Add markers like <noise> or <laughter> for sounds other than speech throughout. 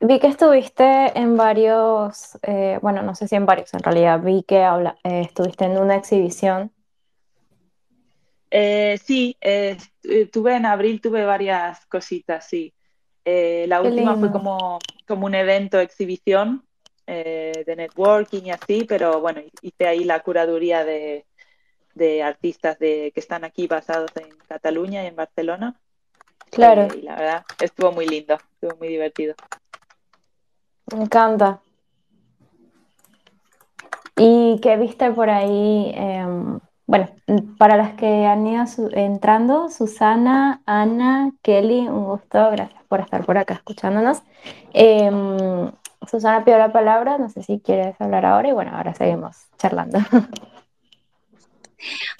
vi que estuviste en varios, eh, bueno, no sé si en varios, en realidad vi que habla, eh, estuviste en una exhibición. Eh, sí, tuve en abril, tuve varias cositas, sí. la Qué última fue como, como un evento, exhibición de networking y así, pero bueno, hice ahí la curaduría de, de artistas de, que están aquí basados en Cataluña y en Barcelona. Claro, y la verdad, estuvo muy lindo, estuvo muy divertido. Me encanta. ¿Y qué viste por ahí? Em, bueno, para las que han ido entrando, Susana, Ana, Kelly, un gusto, gracias por estar por acá escuchándonos. Em, Susana pidió la palabra, no sé si quieres hablar ahora y bueno, ahora seguimos charlando. <laughs>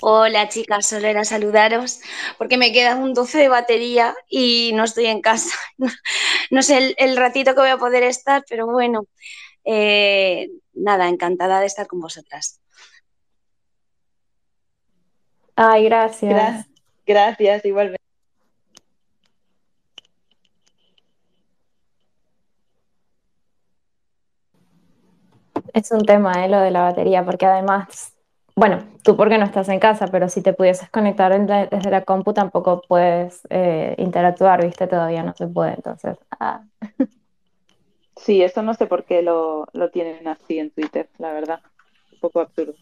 Hola chicas, solo era saludaros porque me queda un 12 de batería y no estoy en casa. <laughs> No sé el, el ratito que voy a poder estar, pero bueno, eh, nada, encantada de estar con vosotras. Ay, gracias. Gra- gracias, igualmente. Es un tema, eh, lo de la batería, porque además, bueno, tú porque no estás en casa, pero si te pudieses conectar en la- desde la compu tampoco puedes eh, interactuar, ¿viste? Todavía no se puede, entonces. ah. <laughs> Sí, eso no sé por qué lo, lo tienen así en Twitter, la verdad. Un poco absurdo.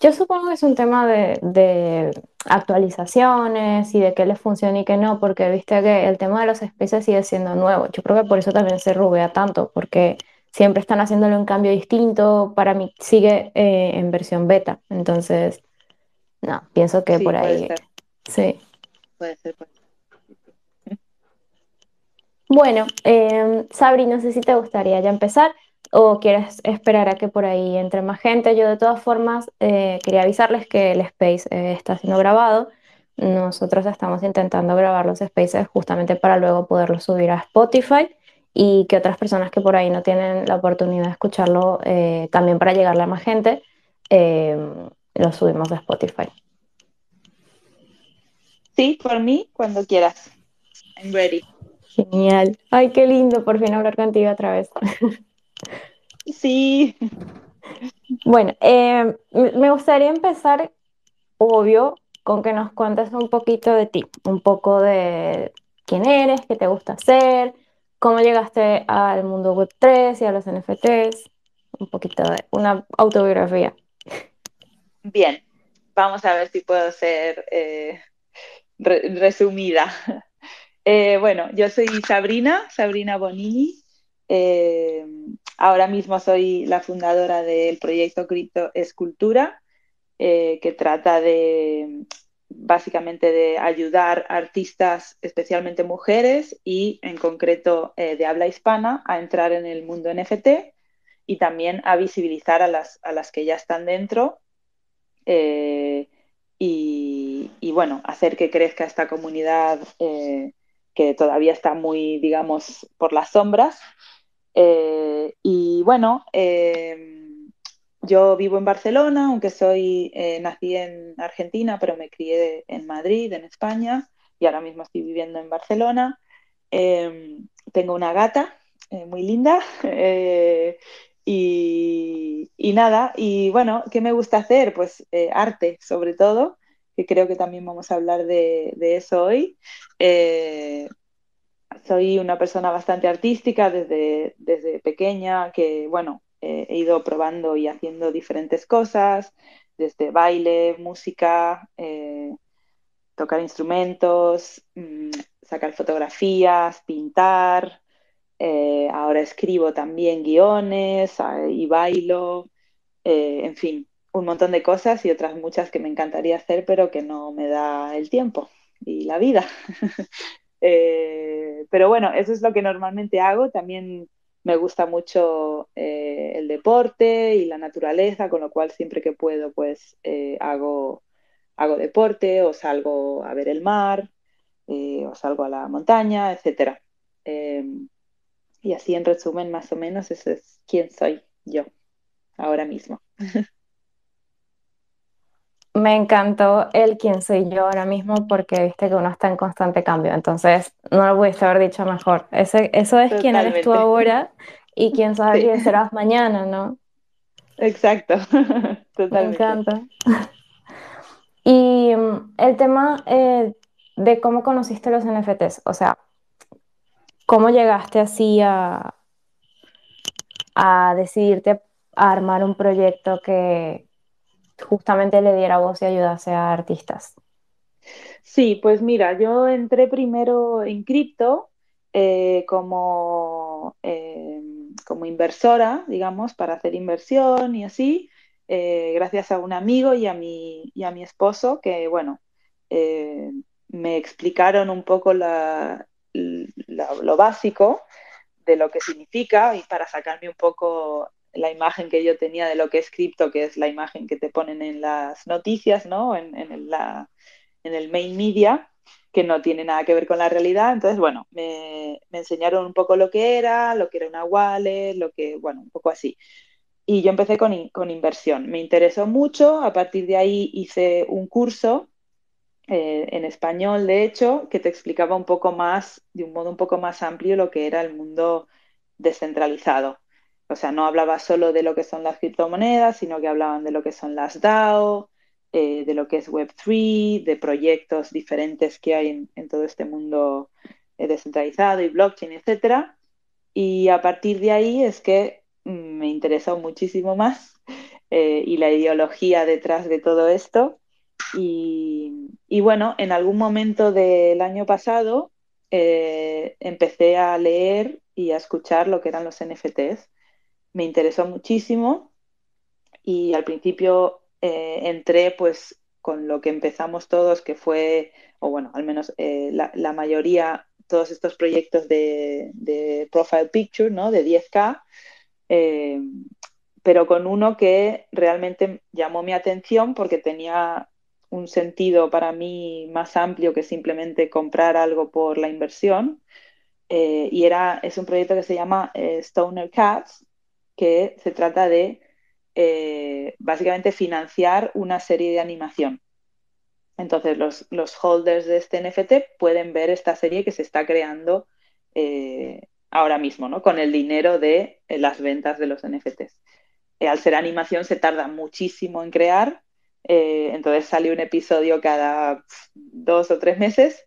Yo supongo que es un tema de, de actualizaciones y de qué les funciona y qué no, porque viste que el tema de los especies sigue siendo nuevo. Yo creo que por eso también se rubea tanto, porque siempre están haciéndole un cambio distinto. Para mí sigue eh, en versión beta, entonces, no, pienso que Sí, por puede ahí, ser, sí. puede ser. puede ser. Bueno, em, Sabri, no sé si te gustaría ya empezar o quieres esperar a que por ahí entre más gente. Yo de todas formas eh, quería avisarles que el Space eh, está siendo grabado. Nosotros estamos intentando grabar los Spaces justamente para luego poderlos subir a Spotify y que otras personas que por ahí no tienen la oportunidad de escucharlo, eh, también para llegarle a más gente, em, lo subimos a Spotify. Sí, por mí, cuando quieras. I'm ready. Genial. Ay, qué lindo por fin hablar contigo otra vez. Sí, Bueno, eh, me me gustaría empezar, obvio, con que nos cuentes un poquito de ti, un poco de quién eres, qué te gusta hacer, cómo llegaste al mundo web 3 y a los NFTs, un poquito de una autobiografía. bien. Vamos a ver si puedo ser eh, re- resumida. <laughs> Eh, bueno, yo soy Sabrina, Sabrina Bonini. Eh, ahora mismo soy la fundadora del proyecto Cripto Escultura, que trata de básicamente de ayudar a artistas, especialmente mujeres y en concreto eh, de habla hispana, a entrar en el mundo NFT y también a visibilizar a las, a las que ya están dentro eh, y, y, bueno, hacer que crezca esta comunidad eh, que todavía está muy, digamos, por las sombras. Y bueno, yo vivo en Barcelona, aunque soy, eh, nací en Argentina, pero me crié en Madrid, en España, y ahora mismo estoy viviendo en Barcelona. Eh, tengo una gata eh, muy linda. <laughs> eh, y, nada, y bueno, ¿qué me gusta hacer? Pues eh, arte, sobre todo, que creo que también vamos a hablar de, de eso hoy. Soy una persona bastante artística desde, desde pequeña, que bueno, he ido probando y haciendo diferentes cosas, desde baile, música, eh, tocar instrumentos, mmm, sacar fotografías, pintar. Eh, ahora escribo también guiones eh, y bailo, eh, en fin, un montón de cosas y otras muchas que me encantaría hacer, pero que no me da el tiempo y la vida. <laughs> Pero bueno, eso es lo que normalmente hago. También me gusta mucho eh, el deporte y la naturaleza, con lo cual siempre que puedo, pues eh, hago, hago deporte o salgo a ver el mar eh, o salgo a la montaña, etcétera. Em, y así en resumen, más o menos, eso es quién soy yo ahora mismo. <laughs> Me encantó el quién soy yo ahora mismo porque viste que uno está en constante cambio, entonces no lo pudiste haber dicho mejor. Ese, eso es quién eres tú ahora y <laughs> quién sabe Sí, quién serás mañana, ¿no? exacto, <laughs> Me totalmente. encanta. Y mm, el tema eh, de cómo conociste los NFTs, o sea, ¿cómo llegaste así a, a decidirte a armar un proyecto que justamente le diera voz y ayudase a artistas? Sí, pues mira, yo entré primero en cripto eh, como, eh, como inversora, digamos, para hacer inversión y así, eh, gracias a un amigo y a mi, y a mi esposo que, bueno, me explicaron un poco la- lo básico de lo que significa y para sacarme un poco la imagen que yo tenía de lo que es cripto, que es la imagen que te ponen en las noticias, ¿no? En, en la en el main media, que no tiene nada que ver con la realidad. Entonces, bueno, me, me enseñaron un poco lo que era, lo que era una wallet, lo que, bueno, un poco así. Y yo empecé con, con inversión. Me interesó mucho, a partir de ahí hice un curso eh, en español, de hecho, que te explicaba un poco más, de un modo un poco más amplio, lo que era el mundo descentralizado. O sea, no hablaba solo de lo que son las criptomonedas, sino que hablaban de lo que son las DAO, eh, de lo que es Web3, de proyectos diferentes que hay en, en todo este mundo eh, descentralizado y blockchain, etcétera. Y a partir de ahí es que mm, me interesó muchísimo más <laughs> eh, y la ideología detrás de todo esto. Y, y bueno, en algún momento del año pasado eh, empecé a leer y a escuchar lo que eran los NFTs. Me interesó muchísimo y al principio eh, entré pues con lo que empezamos todos, que fue, o bueno, al menos eh, la, mayoría, todos estos proyectos de, profile picture, ¿no? De 10K, eh, pero con uno que realmente llamó mi atención porque tenía un sentido para mí más amplio que simplemente comprar algo por la inversión. Y era, es un proyecto que se llama Stoner Cats, que se trata de eh, básicamente financiar una serie de animación. Entonces los, los, holders de este NFT pueden ver esta serie que se está creando eh, ahora mismo, ¿no? Con el dinero de eh, las ventas de los NFTs. Eh, al ser animación se tarda muchísimo en crear, entonces sale un episodio cada dos o tres meses.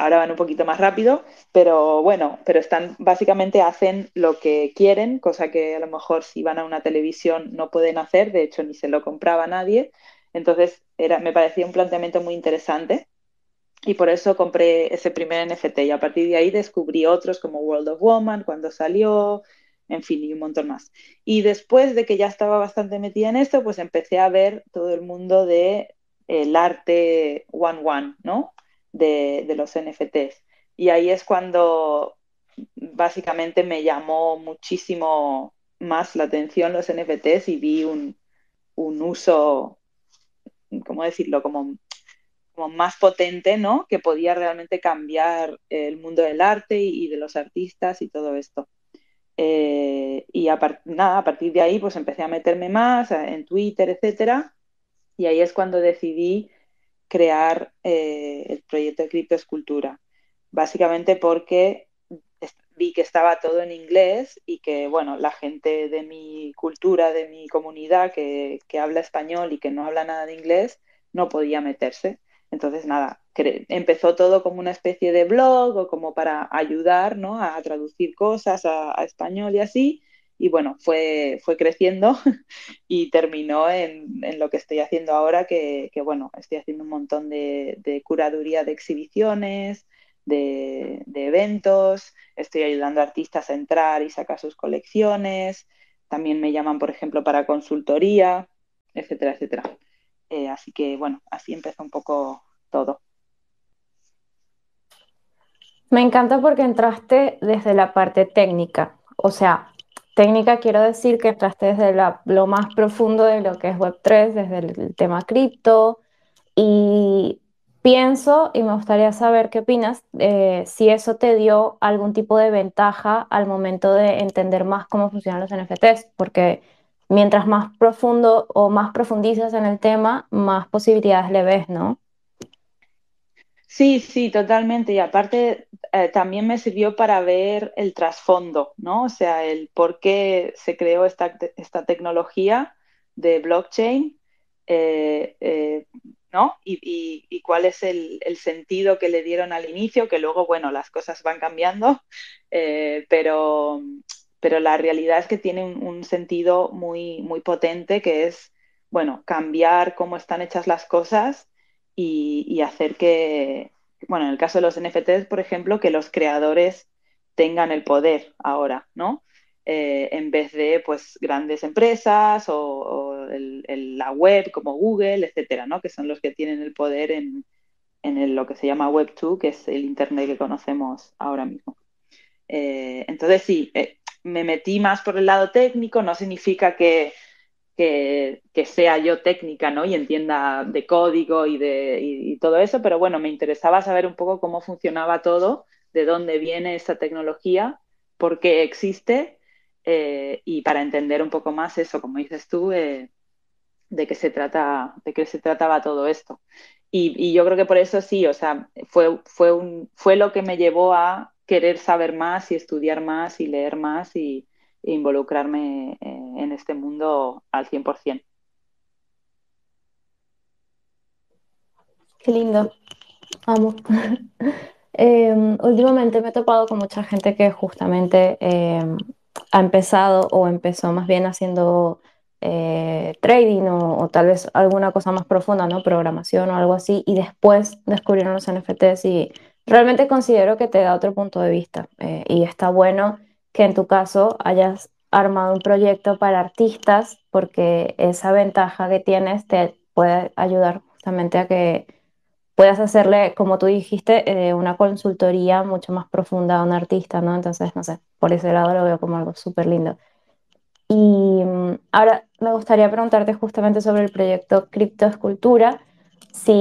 Ahora van un poquito más rápido, pero bueno, pero están, básicamente hacen lo que quieren, cosa que a lo mejor si van a una televisión no pueden hacer, de hecho ni se lo compraba nadie. Entonces era, me parecía un planteamiento muy interesante y por eso compré ese primer NFT y a partir de ahí descubrí otros como World of Woman cuando salió, en fin, y un montón más. Y después de que ya estaba bastante metida en esto, pues empecé a ver todo el mundo de el arte one one, ¿no? De, los NFTs. Y ahí es cuando básicamente me llamó muchísimo más la atención los NFTs y vi un, un uso, ¿cómo decirlo? Como, como, más potente, ¿no? Que podía realmente cambiar el mundo del arte y, de los artistas y todo esto. Eh, y a, nada, a partir de ahí pues empecé a meterme más en Twitter, etcétera, y ahí es cuando decidí crear eh, el proyecto de criptoescultura. Básicamente porque vi que estaba todo en inglés y que, bueno, la gente de mi cultura, de mi comunidad que, que habla español y que no habla nada de inglés, no podía meterse. Entonces, nada, empezó todo como una especie de blog o como para ayudar ¿no? a traducir cosas a, a español y así. Y bueno, fue, fue creciendo <laughs> y terminó en, en, lo que estoy haciendo ahora, que, que bueno, estoy haciendo un montón de, curaduría de exhibiciones, de, de, eventos, estoy ayudando a artistas a entrar y sacar sus colecciones, también me llaman, por ejemplo, para consultoría, etcétera, etcétera. Eh, así que bueno, así empezó un poco todo. Me encanta porque entraste desde la parte técnica, o sea, técnica quiero decir que entraste desde lo más profundo de lo que es Web3, desde el, el tema cripto, y pienso y me gustaría saber qué opinas, eh, si eso te dio algún tipo de ventaja al momento de entender más cómo funcionan los NFTs, porque mientras más profundo o más profundizas en el tema, más posibilidades le ves, ¿no? Sí, sí, totalmente. Y aparte, eh, también me sirvió para ver el trasfondo, ¿no? O sea, el por qué se creó esta, esta tecnología de blockchain, eh, eh, ¿no? Y, cuál es el, sentido que le dieron al inicio, que luego, bueno, las cosas van cambiando, pero, pero la realidad es que tiene un, sentido muy, muy potente, que es, bueno, cambiar cómo están hechas las cosas y, hacer que, bueno, en el caso de los NFTs, por ejemplo, que los creadores tengan el poder ahora, ¿no? Eh, en vez de pues grandes empresas o, la web como Google, etcétera, ¿no? Que son los que tienen el poder en, lo que se llama Web 2, que es el Internet que conocemos ahora mismo. Eh, entonces sí, eh, me metí más por el lado técnico, no significa que que, sea yo técnica, ¿no? Y entienda de código y de todo eso, pero bueno, me interesaba saber un poco cómo funcionaba todo, de dónde viene esa tecnología, por qué existe eh, y para entender un poco más eso, como dices tú, eh, de qué se trata, de qué se trataba todo esto. Y, yo creo que por eso sí, o sea, fue, fue, un, fue lo que me llevó a querer saber más y estudiar más y leer más y, involucrarme eh, en este mundo al 100%. Qué lindo. Amo. <laughs> Em, últimamente me he topado con mucha gente que justamente em, ha empezado o empezó más bien haciendo eh, trading o, tal vez alguna cosa más profunda, ¿no? Programación o algo así, y después descubrieron los NFTs y realmente considero que te da otro punto de vista eh, y está bueno que en tu caso hayas armado un proyecto para artistas porque esa ventaja que tienes te puede ayudar justamente a que puedas hacerle, como tú dijiste, eh, una consultoría mucho más profunda a un artista, ¿no? Entonces, no sé, por ese lado lo veo como algo súper lindo. Y mm, ahora me gustaría preguntarte justamente sobre el proyecto Criptoescultura si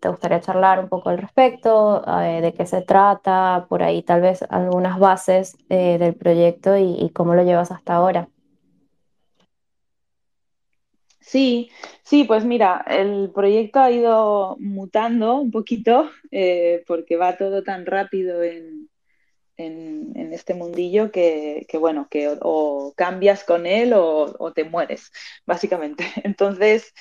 te gustaría charlar un poco al respecto, eh, de qué se trata, por ahí tal vez algunas bases eh, del proyecto y, cómo lo llevas hasta ahora. Sí, sí, pues mira, el proyecto ha ido mutando un poquito <laughs> eh, porque va todo tan rápido en, este mundillo que, bueno, que o, cambias con él o, o, te mueres, <laughs> básicamente. Entonces,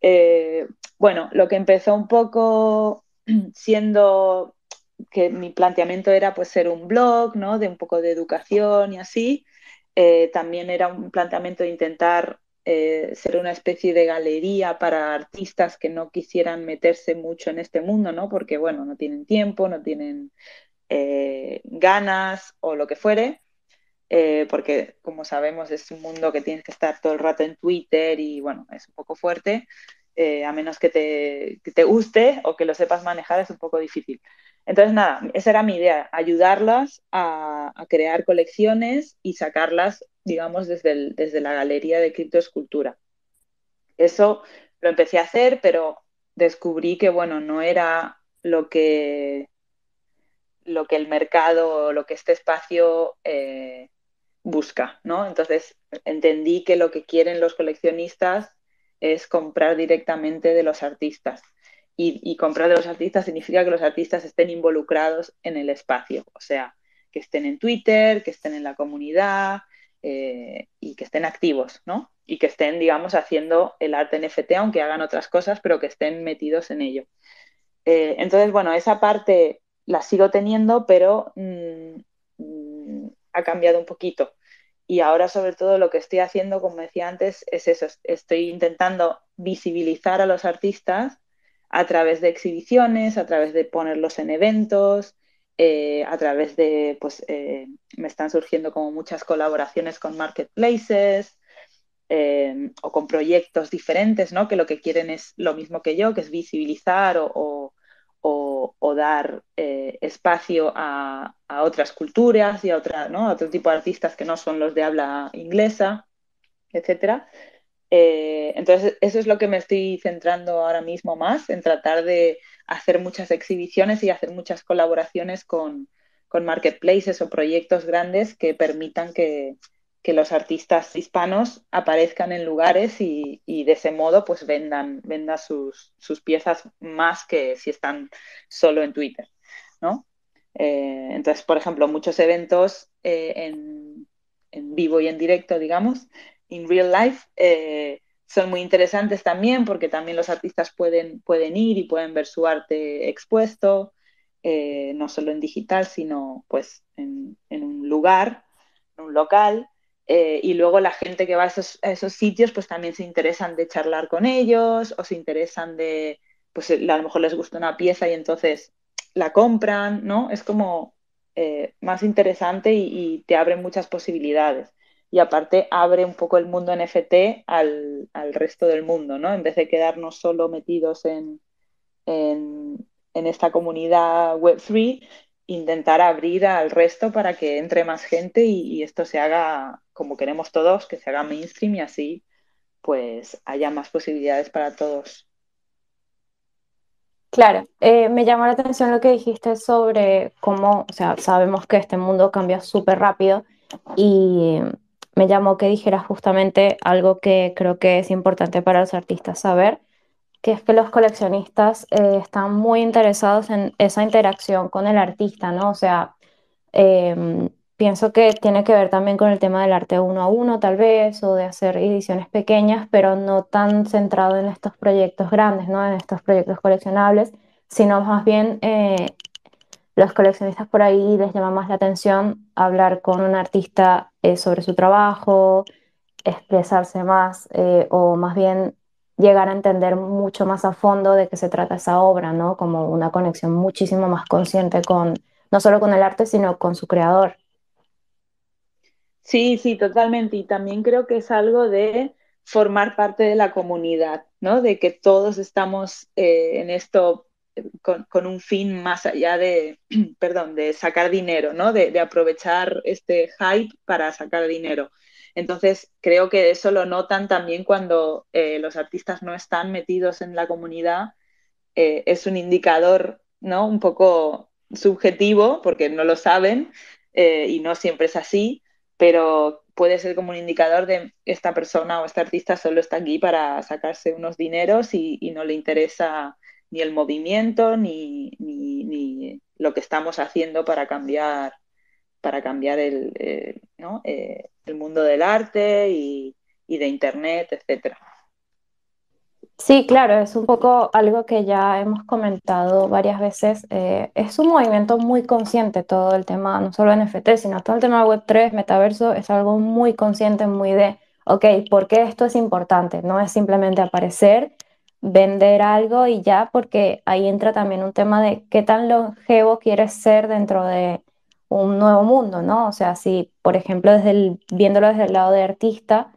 eh, bueno, lo que empezó un poco <clears throat> siendo que mi planteamiento era pues ser un blog, ¿no? De un poco de educación y así. Eh, también era un planteamiento de intentar eh, ser una especie de galería para artistas que no quisieran meterse mucho en este mundo, ¿no? Porque, bueno, no tienen tiempo, no tienen ganas o lo que fuere. Porque como sabemos es un mundo que tienes que estar todo el rato en Twitter y bueno, es un poco fuerte. Eh, a menos que te, guste o que lo sepas manejar, es un poco difícil. Entonces, nada, esa era mi idea, ayudarlas a, crear colecciones y sacarlas, digamos, desde, desde la galería de criptoescultura. Eso lo empecé a hacer, pero descubrí que, bueno, no era lo que, lo que el mercado, lo que este espacio eh, busca, ¿no? Entonces, entendí que lo que quieren los coleccionistas es comprar directamente de los artistas. Y, comprar de los artistas significa que los artistas estén involucrados en el espacio, o sea, que estén en Twitter, que estén en la comunidad eh, y que estén activos, ¿no? Y que estén, digamos, haciendo el arte NFT, aunque hagan otras cosas, pero que estén metidos en ello. Eh, entonces, bueno, esa parte la sigo teniendo, pero mm, ha cambiado un poquito. Y ahora sobre todo lo que estoy haciendo, como decía antes, es eso, estoy intentando visibilizar a los artistas a través de exhibiciones, a través de ponerlos en eventos, eh, a través de, pues eh, me están surgiendo como muchas colaboraciones con marketplaces eh, o con proyectos diferentes, ¿no? Que lo que quieren es lo mismo que yo, que es visibilizar o, o, dar eh, espacio a, otras culturas y a, otro tipo de artistas que no son los de habla inglesa, etc. Eh, entonces, eso es lo que me estoy centrando ahora mismo más, en tratar de hacer muchas exhibiciones y hacer muchas colaboraciones con, marketplaces o proyectos grandes que permitan que, que los artistas hispanos aparezcan en lugares y, de ese modo pues vendan, vendan sus, piezas más que si están solo en Twitter, ¿no? Eh, entonces, por ejemplo, muchos eventos eh, en, vivo y en directo, digamos, en real life, eh, son muy interesantes también porque también los artistas pueden, pueden ir y pueden ver su arte expuesto, no solo en digital, sino pues en, en un lugar, en un local. Eh, y luego la gente que va a esos, sitios, pues también se interesan de charlar con ellos o se interesan de, pues a lo mejor les gusta una pieza y entonces la compran, ¿no? Es como eh, más interesante y, te abre muchas posibilidades. Y aparte abre un poco el mundo NFT al, al resto del mundo, ¿no? En vez de quedarnos solo metidos en, en, en esta comunidad Web3, intentar abrir al resto para que entre más gente y, esto se haga como queremos todos, que se haga mainstream y así pues haya más posibilidades para todos. Claro, eh, me llamó la atención lo que dijiste sobre cómo, o sea, sabemos que este mundo cambia súper rápido y me llamó que dijeras justamente algo que creo que es importante para los artistas saber, que es que los coleccionistas eh, están muy interesados en esa interacción con el artista, ¿no? O sea, em, pienso que tiene que ver también con el tema del arte uno a uno, tal vez, o de hacer ediciones pequeñas, pero no tan centrado en estos proyectos grandes, ¿no? En estos proyectos coleccionables, sino más bien eh, los coleccionistas por ahí les llama más la atención hablar con un artista eh, sobre su trabajo, expresarse más, o más bien llegar a entender mucho más a fondo de qué se trata esa obra, ¿no? Como una conexión muchísimo más consciente con, no solo con el arte, sino con su creador. Sí, sí, totalmente. Y también creo que es algo de formar parte de la comunidad, ¿no? De que todos estamos eh, en esto eh, con, un fin más allá de, <clears throat> perdón, de sacar dinero, ¿no? De, de aprovechar este hype para sacar dinero. Entonces, creo que eso lo notan también cuando eh, los artistas no están metidos en la comunidad. Eh, es un indicador, ¿no? Un poco subjetivo, porque no lo saben eh, y no siempre es así, pero puede ser como un indicador de esta persona o este artista solo está aquí para sacarse unos dineros y, no le interesa ni el movimiento ni, ni, lo que estamos haciendo para cambiar para cambiar el, eh, eh, el mundo del arte y, de Internet, etcétera. Sí, claro, es un poco algo que ya hemos comentado varias veces. Eh, es un movimiento muy consciente todo el tema, no solo NFT, sino todo el tema Web3, metaverso, es algo muy consciente, muy de, ok, ¿por qué esto es importante? No es simplemente aparecer, vender algo y ya, porque ahí entra también un tema de qué tan longevo quieres ser dentro de un nuevo mundo, ¿no? O sea, si, por ejemplo, desde el, viéndolo desde el lado de artista,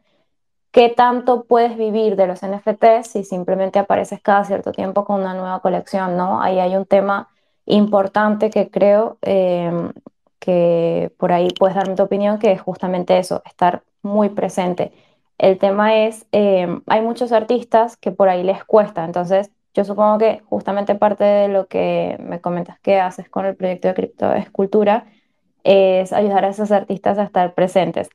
¿qué tanto puedes vivir de los NFTs si simplemente apareces cada cierto tiempo con una nueva colección, ¿no? Ahí hay un tema importante que creo em, que por ahí puedes darme tu opinión, que es justamente eso, estar muy presente. El tema es, em, hay muchos artistas que por ahí les cuesta, entonces yo supongo que justamente parte de lo que me comentas que haces con el proyecto de criptoescultura es ayudar a esos artistas a estar presentes.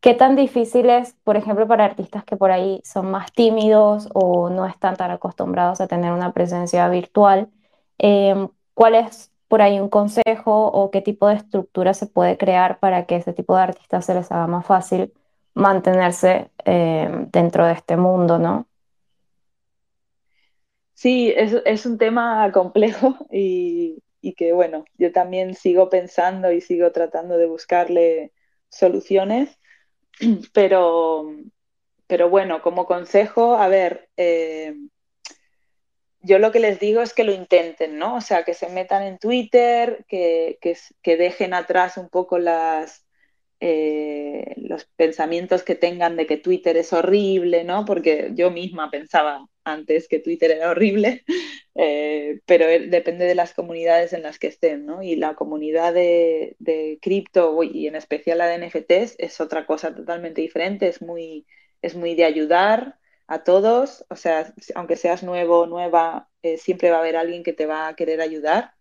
¿Qué tan difícil es, por ejemplo, para artistas que por ahí son más tímidos o no están tan acostumbrados a tener una presencia virtual? Em, ¿Cuál es por ahí un consejo o qué tipo de estructura se puede crear para que ese tipo de artistas se les haga más fácil mantenerse em, dentro de este mundo, ¿no? Sí, es, es un tema complejo <laughs> y, y que bueno, yo también sigo pensando y sigo tratando de buscarle soluciones, <clears throat> pero, pero bueno, como consejo, a ver, eh, yo lo que les digo es que lo intenten, ¿no? O sea, que se metan en Twitter, que, que dejen atrás un poco las, eh, los pensamientos que tengan de que Twitter es horrible, ¿no? Porque yo misma pensaba antes que Twitter era horrible, <laughs> eh, pero depende de las comunidades en las que estén, ¿no? Y la comunidad de, cripto y en especial la de NFTs es otra cosa totalmente diferente, es muy, es muy de ayudar a todos, o sea, aunque seas nuevo o nueva, eh, siempre va a haber alguien que te va a querer ayudar.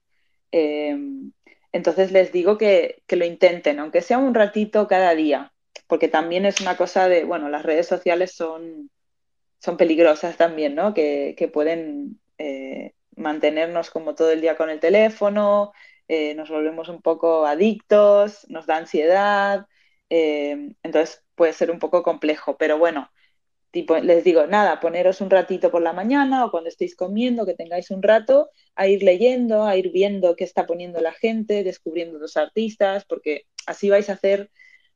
Entonces les digo que, lo intenten, aunque sea un ratito cada día. porque también es una cosa de, bueno, las redes sociales son, son peligrosas también, ¿no? Que, pueden eh, mantenernos como todo el día con el teléfono, eh, nos volvemos un poco adictos, nos da ansiedad, eh, entonces puede ser un poco complejo, pero bueno, tipo, les digo, nada, poneros un ratito por la mañana o cuando estéis comiendo, que tengáis un rato, a ir leyendo, a ir viendo qué está poniendo la gente, descubriendo los artistas, porque así vais a hacer,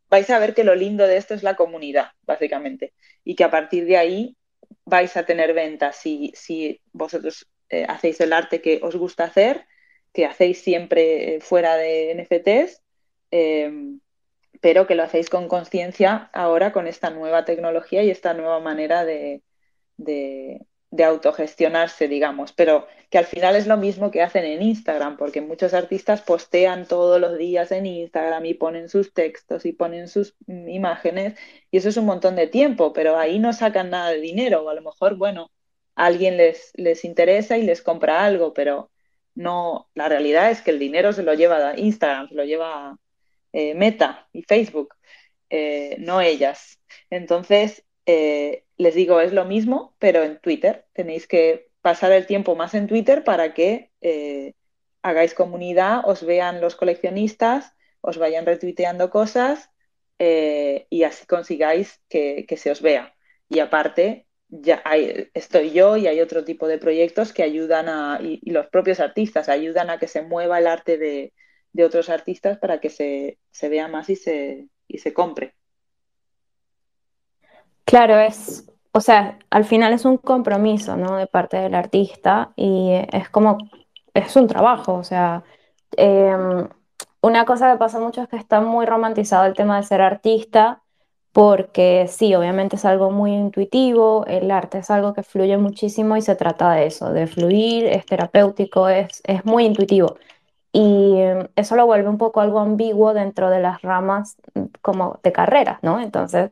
vais a ver que lo lindo de esto es la comunidad, básicamente, y que a partir de ahí vais a tener ventas si, si vosotros eh, hacéis el arte que os gusta hacer, que hacéis siempre fuera de NFTs. Eh, pero que lo hacéis con conciencia ahora con esta nueva tecnología y esta nueva manera de, autogestionarse, digamos, pero que al final es lo mismo que hacen en Instagram, porque muchos artistas postean todos los días en Instagram y ponen sus textos y ponen sus imágenes y eso es un montón de tiempo, pero ahí no sacan nada de dinero o a lo mejor, bueno, alguien les, les interesa y les compra algo, pero no, la realidad es que el dinero se lo lleva Instagram, se lo lleva eh, Meta y Facebook, eh, no ellas. Entonces, eh, les digo, es lo mismo, pero en Twitter. Tenéis que pasar el tiempo más en Twitter para que hagáis comunidad, os vean los coleccionistas, os vayan retuiteando cosas y así consigáis que, se os vea. Y aparte, estoy yo y hay otro tipo de proyectos que ayudan a, y los propios artistas ayudan a que se mueva el arte de, de otros artistas para que se, vea más y se, y se compre. Claro, es, o sea, al final es un compromiso, ¿no? De parte del artista y es como, es un trabajo, o sea, em, una cosa que pasa mucho es que está muy romantizado el tema de ser artista, porque sí, obviamente es algo muy intuitivo, el arte es algo que fluye muchísimo y se trata de eso, de fluir, es terapéutico, es, es muy intuitivo. Y em, eso lo vuelve un poco algo ambiguo dentro de las ramas mm, como de carrera, ¿no? Entonces,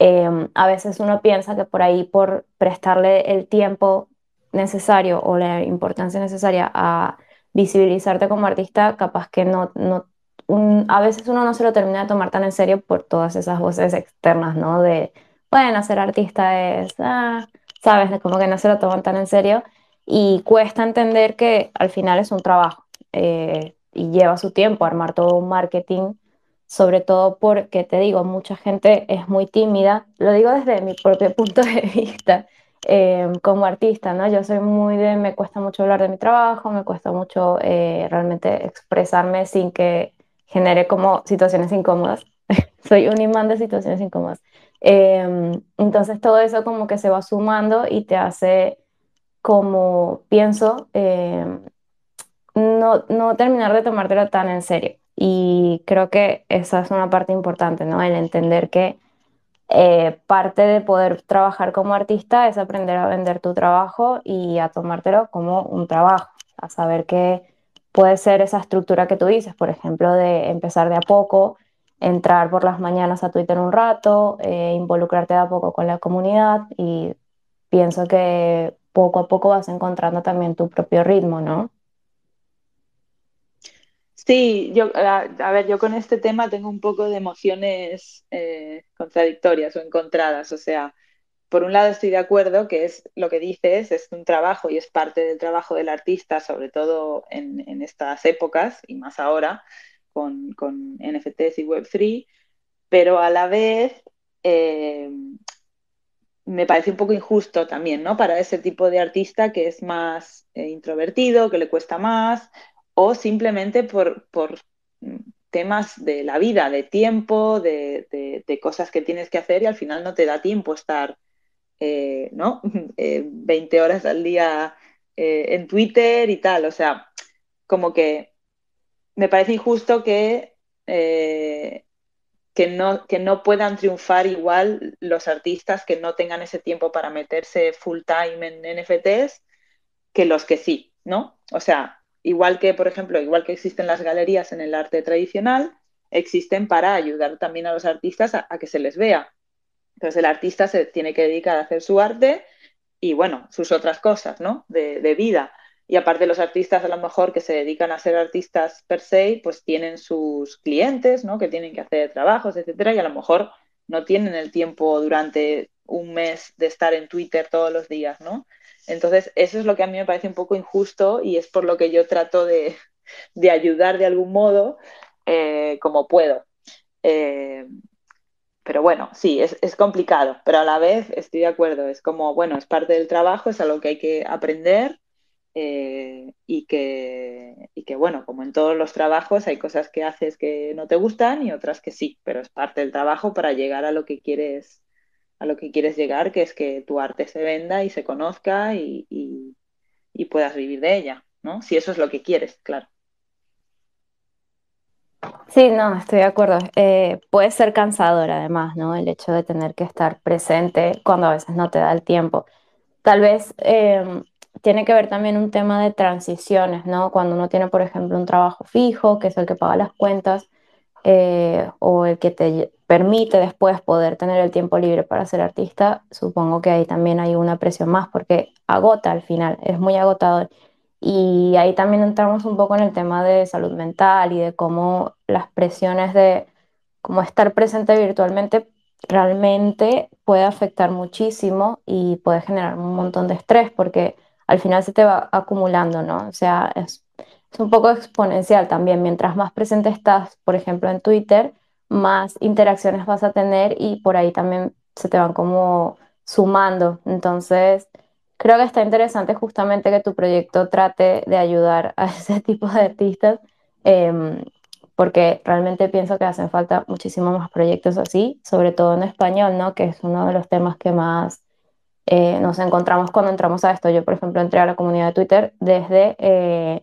em, a veces uno piensa que por ahí, por prestarle el tiempo necesario o la importancia necesaria a visibilizarte como artista, capaz que no, no a veces uno no se lo termina de tomar tan en serio por todas esas voces externas, ¿no? De, bueno, ser artista es, ah, sabes, como que no se lo toman tan en serio y cuesta entender que al final es un trabajo eh, y lleva su tiempo armar todo un marketing, sobre todo porque, te digo, mucha gente es muy tímida, lo digo desde mi propio <laughs> punto de vista. Eh, como artista, ¿no? Yo soy muy de, me cuesta mucho hablar de mi trabajo, me cuesta mucho eh, realmente expresarme sin que genere como situaciones incómodas. <laughs> soy un imán de situaciones incómodas. entonces todo eso como que se va sumando y te hace como pienso no, no terminar de tomártelo tan en serio. Y creo que esa es una parte importante, ¿no? El entender que eh, parte de poder trabajar como artista es aprender a vender tu trabajo y a tomártelo como un trabajo, a saber que puede ser esa estructura que tú dices, por ejemplo, de empezar de a poco, entrar por las mañanas a Twitter un rato, eh, involucrarte de a poco con la comunidad y pienso que poco a poco vas encontrando también tu propio ritmo, ¿no? Sí, yo, a, ver, yo con este tema tengo un poco de emociones eh, contradictorias o encontradas. O sea, por un lado estoy de acuerdo que es lo que dices, es un trabajo y es parte del trabajo del artista, sobre todo en, estas épocas y más ahora con, NFTs y Web3, pero a la vez eh, me parece un poco injusto también, ¿no? Para ese tipo de artista que es más eh, introvertido, que le cuesta más, o simplemente por, temas de la vida, de tiempo, de, cosas que tienes que hacer y al final no te da tiempo estar, eh, ¿no? 20 <laughs> eh, horas al día eh, en Twitter y tal. O sea, como que me parece injusto que, que, no, que no puedan triunfar igual los artistas que no tengan ese tiempo para meterse full time en NFTs que los que sí, ¿no? O sea, igual que, por ejemplo, igual que existen las galerías en el arte tradicional, existen para ayudar también a los artistas a, que se les vea. Entonces el artista se tiene que dedicar a hacer su arte y, bueno, sus otras cosas, ¿no? De, vida. Y aparte los artistas a lo mejor que se dedican a ser artistas per se, pues tienen sus clientes, ¿no? Que tienen que hacer trabajos, etcétera, y a lo mejor no tienen el tiempo durante un mes de estar en Twitter todos los días, ¿no? Entonces, eso es lo que a mí me parece un poco injusto y es por lo que yo trato de, ayudar de algún modo eh, como puedo. Eh, pero bueno, sí, es, es, complicado, pero a la vez estoy de acuerdo, es como, bueno, es parte del trabajo, es algo que hay que aprender eh, y, que, y que, bueno, como en todos los trabajos, hay cosas que haces que no te gustan y otras que sí, pero es parte del trabajo para llegar a lo que quieres, a lo que quieres llegar, que es que tu arte se venda y se conozca y, puedas vivir de ella, ¿no? Si eso es lo que quieres, claro. Sí, no, estoy de acuerdo. Eh, puede ser cansador además, ¿no? El hecho de tener que estar presente cuando a veces no te da el tiempo. Tal vez em, tiene que ver también un tema de transiciones, ¿no? Cuando uno tiene, por ejemplo, un trabajo fijo, que es el que paga las cuentas, eh, o el que te permite después poder tener el tiempo libre para ser artista, supongo que ahí también hay una presión más, porque agota al final, es muy agotador. Y ahí también entramos un poco en el tema de salud mental y de cómo las presiones de cómo estar presente virtualmente realmente puede afectar muchísimo y puede generar un montón de estrés porque al final se te va acumulando, ¿no? O sea, es, es un poco exponencial también. Mientras más presente estás, por ejemplo, en Twitter, más interacciones vas a tener y por ahí también se te van como sumando. Entonces, creo que está interesante justamente que tu proyecto trate de ayudar a <laughs> ese tipo de artistas, em, porque realmente pienso que hacen falta muchísimos más proyectos así, sobre todo en español, ¿no? Que es uno de los temas que más eh, nos encontramos cuando entramos a esto. Yo, por ejemplo, entré a la comunidad de Twitter desde eh,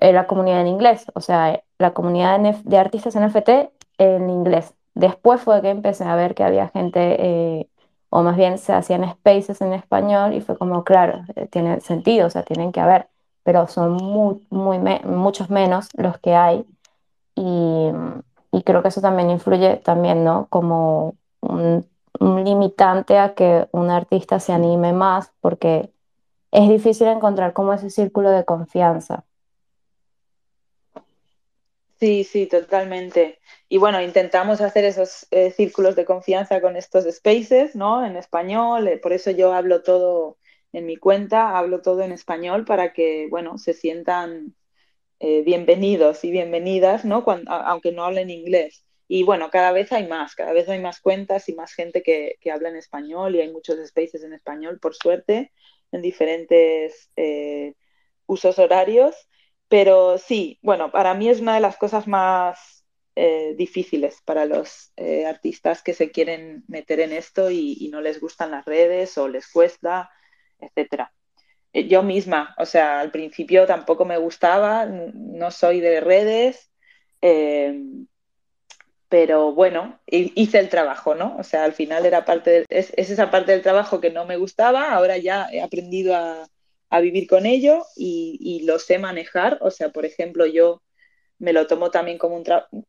la comunidad en inglés, o sea, la comunidad de artistas NFT en inglés. Después fue que empecé a ver que había gente eh, o más bien se hacían spaces en español y fue como, claro, eh, tiene sentido, o sea, tienen que haber, pero son muy, muy muchos menos los que hay y, y, creo que eso también influye también, ¿no? Como un, un limitante a que un artista se anime más porque es difícil encontrar como ese círculo de confianza. Sí, sí, totalmente. Y bueno, intentamos hacer esos eh, círculos de confianza con estos spaces, ¿no? En español, eh, por eso yo hablo todo en mi cuenta, hablo todo en español para que, bueno, se sientan eh, bienvenidos y bienvenidas, ¿no? aunque no hablen inglés. Y bueno, cada vez hay más, cada vez hay más cuentas y más gente que, que habla en español y hay muchos spaces en español, por suerte, en diferentes usos horarios. Pero sí, bueno, para mí es una de las cosas más eh, difíciles para los eh, artistas que se quieren meter en esto y, no les gustan las redes o les cuesta, etcétera. Eh, yo misma, o sea, al principio tampoco me gustaba, no soy de redes, pero bueno, hice el trabajo, ¿no? O sea, al final era parte es esa parte del trabajo que no me gustaba, ahora ya he aprendido a, a vivir con ello y, lo sé manejar. O sea, por ejemplo, yo me lo tomo también como un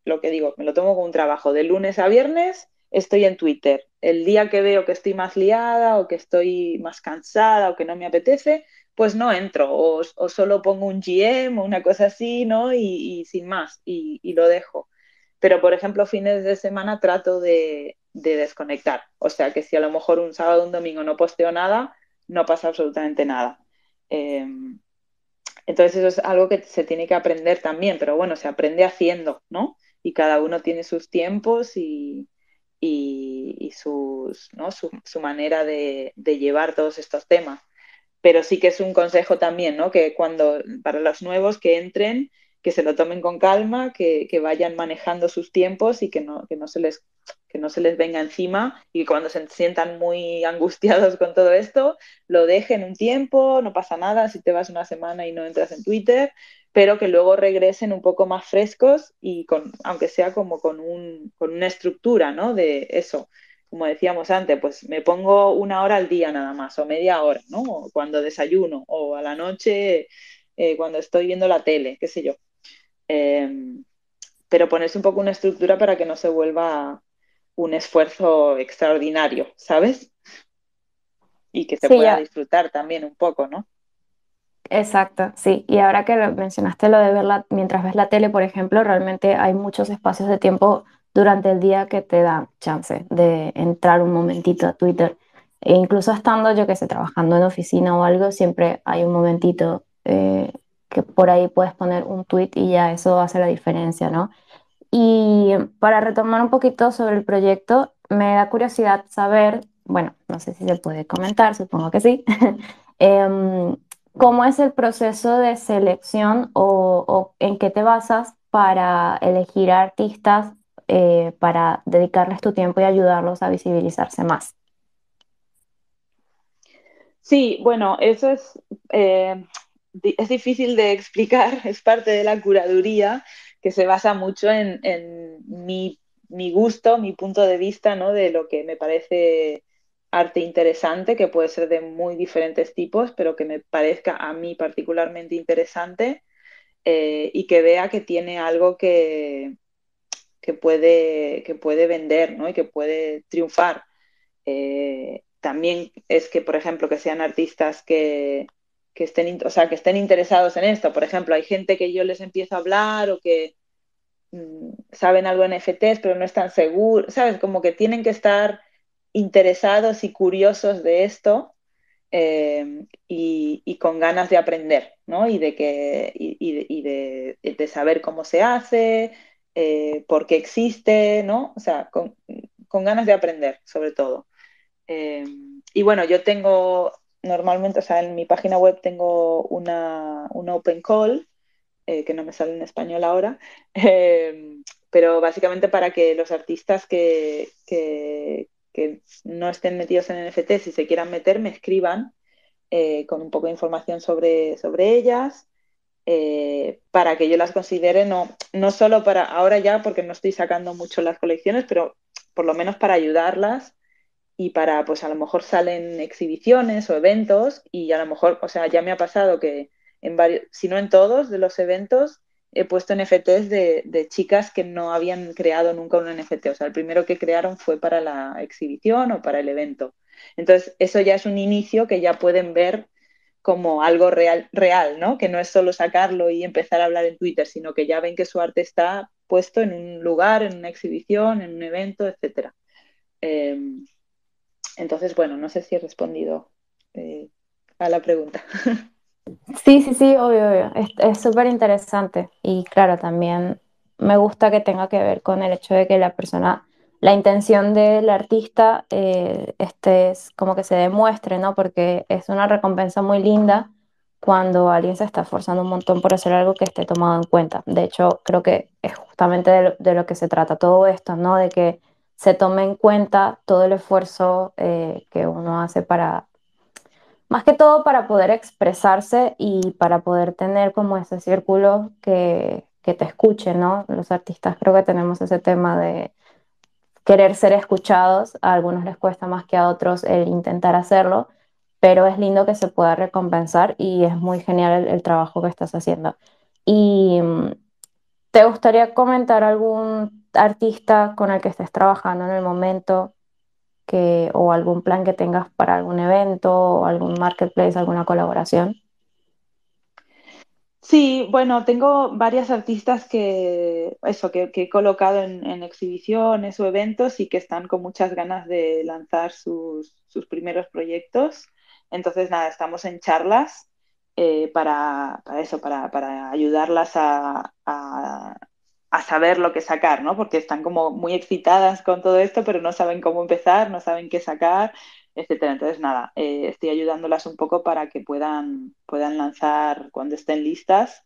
lo que digo, me lo tomo como un trabajo. De lunes a viernes estoy en Twitter. El día que veo que estoy más liada o que estoy más cansada o que no me apetece, pues no entro o, solo pongo un GM o una cosa así, ¿no? Y, sin más, y, lo dejo. Pero, por ejemplo, fines de semana trato de, de desconectar. O sea, que si a lo mejor un sábado o un domingo no posteo nada, no pasa absolutamente nada. Em, entonces eso es algo que se tiene que aprender también, pero bueno, se aprende haciendo, ¿no? Y cada uno tiene sus tiempos y, y, sus, ¿no? su, manera de, llevar todos estos temas. Pero sí que es un consejo también, ¿no? Que cuando, para los nuevos que entren, que se lo tomen con calma, que, que vayan manejando sus tiempos y que no, que no se les que no se les venga encima y cuando se sientan muy angustiados con todo esto, lo dejen un tiempo, no pasa nada si te vas una semana y no entras en Twitter, pero que luego regresen un poco más frescos y con, aunque sea como con, un, con una estructura, ¿no? De eso, como decíamos antes, pues me pongo una hora al día nada más o media hora, ¿no? cuando desayuno o a la noche eh, cuando estoy viendo la tele, qué sé yo. Em, pero ponerse un poco una estructura para que no se vuelva un esfuerzo extraordinario, ¿sabes? Y que se pueda disfrutar también un poco, ¿no? Exacto, sí. Y ahora que mencionaste lo de verla mientras ves la tele, por ejemplo, realmente hay muchos espacios de tiempo durante el día que te dan chance de entrar un momentito a Twitter. E incluso estando, yo que sé, trabajando en oficina o algo, siempre hay un momentito eh, que por ahí puedes poner un tweet y ya eso hace la diferencia, ¿no? Y para retomar un poquito sobre el proyecto, me da curiosidad saber, bueno, no sé si se puede comentar, supongo que sí, <laughs> em, ¿cómo es el proceso de selección o, en qué te basas para elegir artistas eh, para dedicarles tu tiempo y ayudarlos a visibilizarse más? Sí, bueno, eso es, eh, es difícil de explicar, <laughs> es parte de la curaduría que se basa mucho en, mi, gusto, mi punto de vista, ¿no? De lo que me parece arte interesante, que puede ser de muy diferentes tipos, pero que me parezca a mí particularmente interesante eh, y que vea que tiene algo que, que, puede, que puede vender ¿no? y que puede triunfar. Eh, también es que, por ejemplo, que sean artistas que, que estén, o sea, que estén interesados en esto. Por ejemplo, hay gente que yo les empiezo a hablar o que mm, saben algo en NFTs, pero no están seguros, ¿sabes? Como que tienen que estar interesados y curiosos de esto eh, y, con ganas de aprender, ¿no? Y de, que, y, de, saber cómo se hace, eh, por qué existe, ¿no? O sea, con, ganas de aprender, sobre todo. Eh, y bueno, yo tengo normalmente, o sea, en mi página web tengo una, open call, eh, que no me sale en español ahora, eh, pero básicamente para que los artistas que, no estén metidos en NFT, si se quieran meter, me escriban eh, con un poco de información sobre, sobre ellas. para que yo las considere, no, no solo para ahora ya, porque no estoy sacando mucho las colecciones, pero por lo menos para ayudarlas y para, pues a lo mejor salen exhibiciones o eventos y a lo mejor, o sea, ya me ha pasado que en varios, si no en todos de los eventos, he puesto NFTs de, de, chicas que no habían creado nunca un NFT. O sea, el primero que crearon fue para la exhibición o para el evento. Entonces, eso ya es un inicio que ya pueden ver como algo real, real, ¿no? Que no es solo sacarlo y empezar a hablar en Twitter, sino que ya ven que su arte está puesto en un lugar, en una exhibición, en un evento, etc. Entonces, bueno, no sé si he respondido eh, a la pregunta. <laughs> Sí, sí, sí, obvio, obvio. Es súper interesante y claro, también me gusta que tenga que ver con el hecho de que la persona, la intención del artista, eh, este es como que se demuestre, ¿no? Porque es una recompensa muy linda cuando alguien se está esforzando un montón por hacer algo que esté tomado en cuenta. De hecho, creo que es justamente de lo, de lo que se trata todo esto, ¿no? De que se tome en cuenta todo el esfuerzo eh, que uno hace para, más que todo para poder expresarse y para poder tener como ese círculo que, que te escuche, ¿no? Los artistas creo que tenemos ese tema de querer ser escuchados, a algunos les cuesta más que a otros el intentar hacerlo, pero es lindo que se pueda recompensar y es muy genial el, el trabajo que estás haciendo. Y mm, ¿te gustaría comentar algún artista con el que estés trabajando en el momento que, o algún plan que tengas para algún evento o algún marketplace, alguna colaboración? Sí, bueno, tengo varias artistas que, eso, que, he colocado en, exhibiciones o eventos y que están con muchas ganas de lanzar sus, primeros proyectos. Entonces, nada, estamos en charlas eh, para, eso, para, ayudarlas a, a saber lo que sacar, ¿no? Porque están como muy excitadas con todo esto, pero no saben cómo empezar, no saben qué sacar, etcétera. Entonces, nada, eh, estoy ayudándolas un poco para que puedan, puedan lanzar cuando estén listas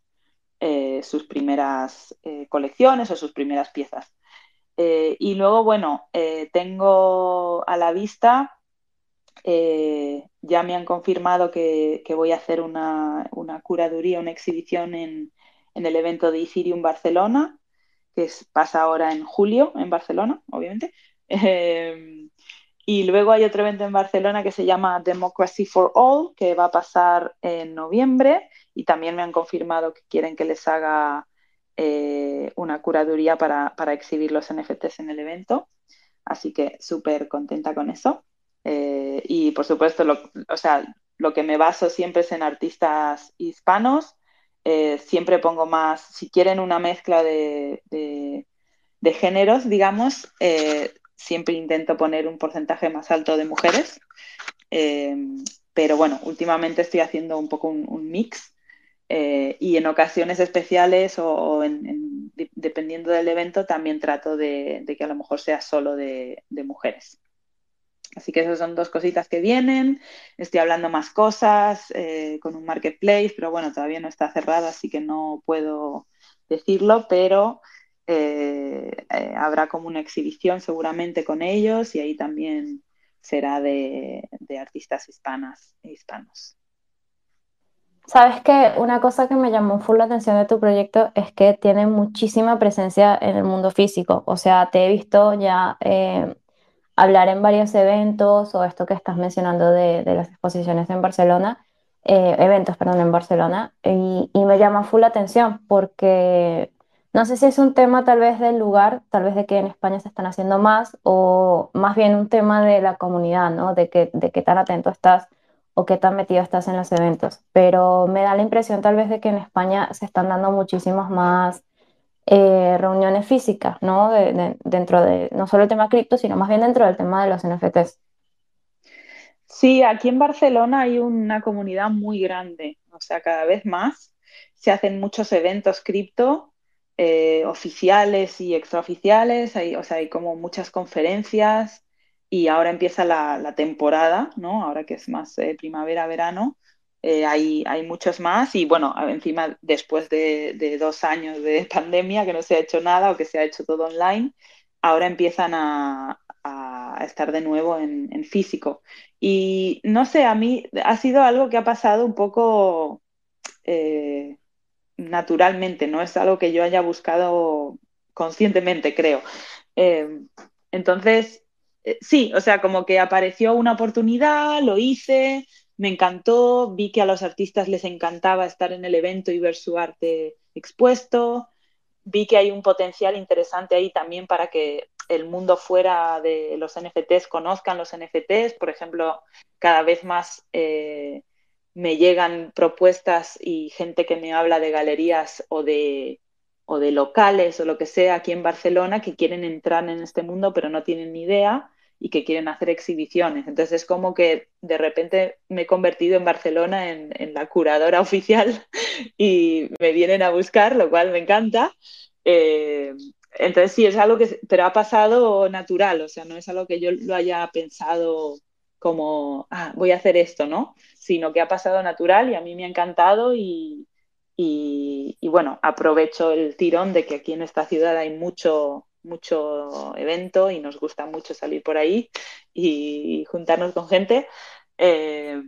eh, sus primeras eh, colecciones o sus primeras piezas. y luego, bueno, tengo a la vista, ya me han confirmado que, voy a hacer una, curaduría, una exhibición en, en el evento de Ethereum Barcelona, que pasa ahora en julio en Barcelona, obviamente. Em, y luego hay otro evento en Barcelona que se llama Democracy for All, que va a pasar en noviembre y también me han confirmado que quieren que les haga eh, una curaduría para, exhibir los NFTs en el evento. Así que súper contenta con eso. Eh, y por supuesto, o sea, lo que me baso siempre es en artistas hispanos. Eh, siempre pongo más, si quieren una mezcla de, géneros, digamos, eh, siempre intento poner un porcentaje más alto de mujeres. Eh, pero bueno, últimamente estoy haciendo un poco un, mix y en ocasiones especiales o, dependiendo del evento también trato de, que a lo mejor sea solo de mujeres. Así que esas son dos cositas que vienen. Estoy hablando más cosas eh, con un marketplace, pero bueno, todavía no está cerrado, así que no puedo decirlo, pero eh, eh, habrá como una exhibición seguramente con ellos y ahí también será de, artistas hispanas e hispanos. Sabes que una cosa que me llamó full la atención de tu proyecto es que tiene muchísima presencia en el mundo físico. O sea, te he visto ya hablar en varios eventos o esto que estás mencionando de, las exposiciones en Barcelona, eh, eventos, perdón, en Barcelona, y, me llama full la atención porque no sé si es un tema tal vez del lugar, tal vez de que en España se están haciendo más, o más bien un tema de la comunidad, ¿no? De, que, de qué tan atento estás o qué tan metido estás en los eventos. Pero me da la impresión tal vez de que en España se están dando muchísimos más eh, reuniones físicas, ¿no? dentro de no solo el tema cripto, sino más bien dentro del tema de los NFTs. Sí, aquí en Barcelona hay una comunidad muy grande, o sea, cada vez más se hacen muchos eventos cripto eh, oficiales y extraoficiales, hay, o sea, hay como muchas conferencias y ahora empieza la, temporada, ¿no? Ahora que es más eh, primavera-verano, eh, hay, hay, muchos más y bueno, encima después de, dos años de <laughs> pandemia que no se ha hecho nada o que se ha hecho todo online, ahora empiezan a, estar de nuevo en, físico. Y no sé, a mí ha sido algo que ha pasado un poco eh, naturalmente, no es algo que yo haya buscado conscientemente, creo. Eh, entonces, sí, o sea, como que apareció una oportunidad, lo hice, me encantó, vi que a los artistas les encantaba estar en el evento y ver su arte expuesto, vi que hay un potencial interesante ahí también para que el mundo fuera de los NFTs conozcan los NFTs, por ejemplo, cada vez más eh, me llegan propuestas y gente que me habla de galerías o de, o de locales o lo que sea aquí en Barcelona que quieren entrar en este mundo pero no tienen ni idea y que quieren hacer exhibiciones. Entonces es como que de repente me he convertido en Barcelona en, la curadora <laughs> oficial y me vienen a buscar, lo cual me encanta. Eh, entonces sí, es algo que, pero ha pasado natural, o sea, no es algo que yo lo haya pensado como, ah, voy a hacer esto, ¿no? Sino que ha pasado natural y a mí me ha encantado y, y bueno, aprovecho el tirón de que aquí en esta ciudad hay mucho, mucho evento y nos gusta mucho salir por ahí y juntarnos con gente. Eh,